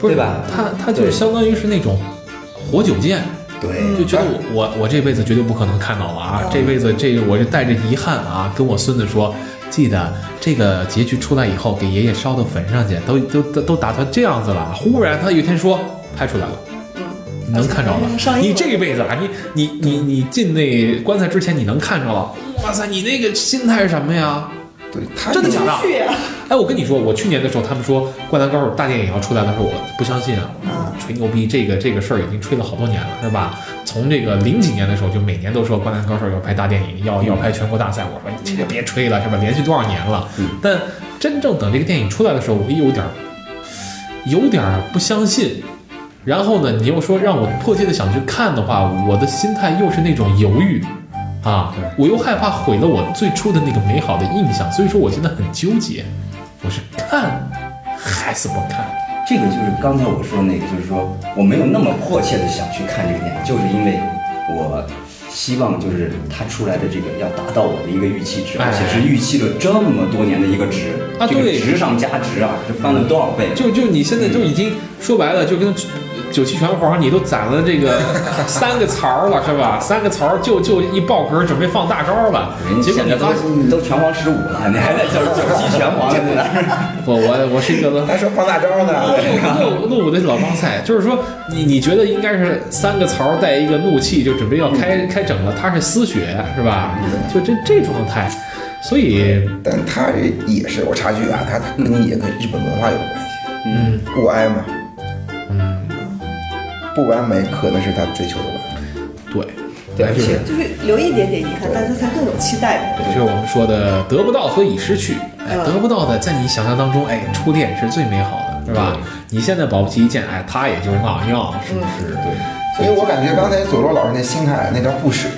对吧？他他就相当于是那种活久见。对，就觉得我我我这辈子绝对不可能看到了啊！这辈子这个我是带着遗憾啊，跟我孙子说，记得这个结局出来以后，给爷爷烧到坟上去，都都都都打算这样子了。忽然他有一天说拍出来了，你能看着了你这一辈子啊，你你你你进那棺材之前你能看着了，哇塞，你那个心态是什么呀？对他真的假的？哎，我跟你说，我去年的时候，他们说《灌篮高手》大电影要出来的时候，我不相信啊，啊吹牛逼，这个这个事儿已经吹了好多年了，是吧？从这个零几年的时候，就每年都说《灌篮高手》要拍大电影，要要拍全国大赛，我说你这个别吹了，是吧？连续多少年了？但真正等这个电影出来的时候，我有点儿有点儿不相信。然后呢，你又说让我迫切的想去看的话，我的心态又是那种犹豫，啊，我又害怕毁了我最初的那个美好的印象，所以说我现在很纠结，我是看还是不看？这个就是刚才我说的那个，就是说我没有那么迫切的想去看这个电影，就是因为我希望就是它出来的这个要达到我的一个预期值，哎而且是预期了这么多年的一个值，这个值上加值啊，这翻了多少倍？就就你现在就已经说白了，就跟九七拳皇你都攒了这个 [laughs] 三个槽了是吧？三个槽就就一爆壳准备放大招了，结果你发现在都都拳皇十五了，你还在叫九七拳皇呢？在那儿。不我我是一个 [laughs] 还说放大招呢，怒怒怒的老帮菜，就是说你你觉得应该是三个槽带一个怒气就准备要开开整了，他是丝血是吧？就这这状态，所以但他也是我插句啊，他他跟也跟日本文化有关系，嗯。不哀嘛，嗯不完美可能是他追求的完美。对对，而且就是留一点点遗憾，大家才更有期待。就是我们说的得不到和已失去，得不到的在你想象当中，哎，初恋是最美好的，是吧？你现在保不齐一见，哎，他也就是那样，是不是？对。所以我感觉刚才佐罗老师那心态那叫不舍，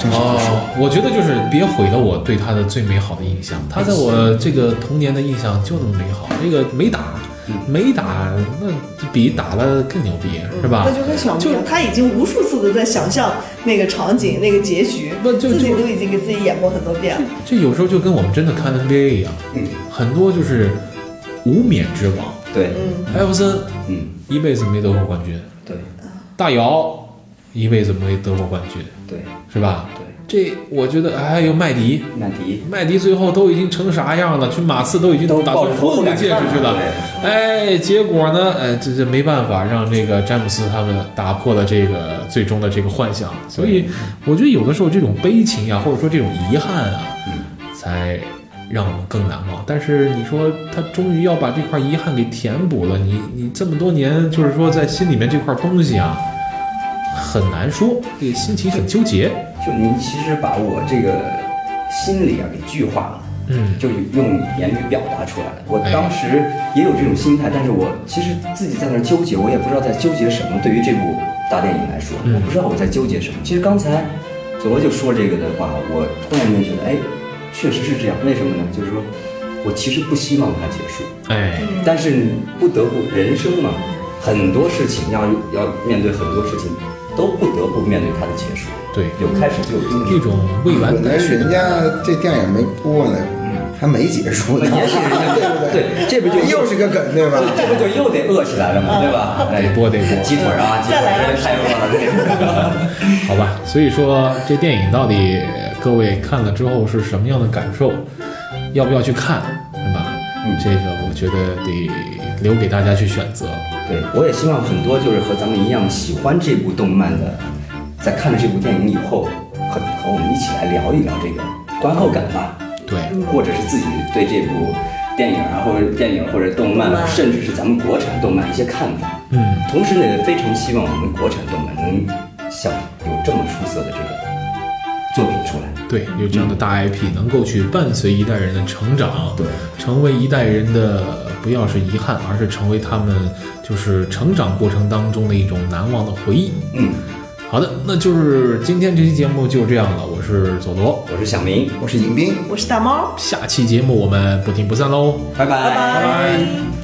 真是不舍。哦，我觉得就是别毁了我对他的最美好的印象。他在我这个童年的印象就那么美好，这个没打，没打，那比打了更牛逼，是吧？那就跟小明就他已经无数次的在想象那个场景、那个结局，那就自己都已经给自己演过很多遍了。这有时候就跟我们真的看 NBA 一样，嗯，很多就是无冕之王，对，嗯，艾弗森嗯，一辈子没得过冠军，对。大姚一辈子没得过冠军，对。是吧？对，这我觉得还有麦迪，麦迪麦迪最后都已经成啥样了？去马刺都已经打算混个戒指去了了，哎，结果呢，哎，这这没办法，让这个詹姆斯他们打破了这个最终的这个幻想。所以我觉得有的时候这种悲情呀，或者说这种遗憾啊，才让我们更难忘。但是你说他终于要把这块遗憾给填补了，你你这么多年就是说在心里面这块东西啊，很难说，这个心情很纠结。就您其实把我这个心理啊给具化了。嗯，就用言语表达出来了。我哎当时也有这种心态，但是我其实自己在那儿纠结，我也不知道在纠结什么。对于这部大电影来说，嗯我不知道我在纠结什么。其实刚才佐罗就说这个的话，我突然间觉得，哎，确实是这样。为什么呢？就是说我其实不希望它结束，哎，但是不得不人生嘛，很多事情要要面对很多事情，都不得不面对它的结束。对，有开始就有终这结。种未完可能待续人家这电影没播呢，还没结束呢，也许人家 [laughs] 对不对？对，这不就又是个梗对吧？这不就又得饿起来了吗？对吧？哎，得播得播鸡腿啊，鸡腿太饿了，这个。[laughs] 好吧，所以说这电影到底各位看了之后是什么样的感受？要不要去看，是吧？嗯这个我觉得得留给大家去选择。对，我也希望很多就是和咱们一样喜欢这部动漫的，在看了这部电影以后，和和我们一起来聊一聊这个观后感吧，对，或者是自己对这部电影啊，或者电影或者动漫甚至是咱们国产动漫一些看法。嗯，同时呢，也非常希望我们国产动漫能像有这么出色的这个作品出来。对，有这样的大 IP 能够去伴随一代人的成长，对，成为一代人的不要是遗憾，而是成为他们就是成长过程当中的一种难忘的回忆。嗯，好的，那就是今天这期节目就这样了。我是佐罗，我是小明，我是迎宾。我是大猫，下期节目我们不听不散喽。拜拜拜拜拜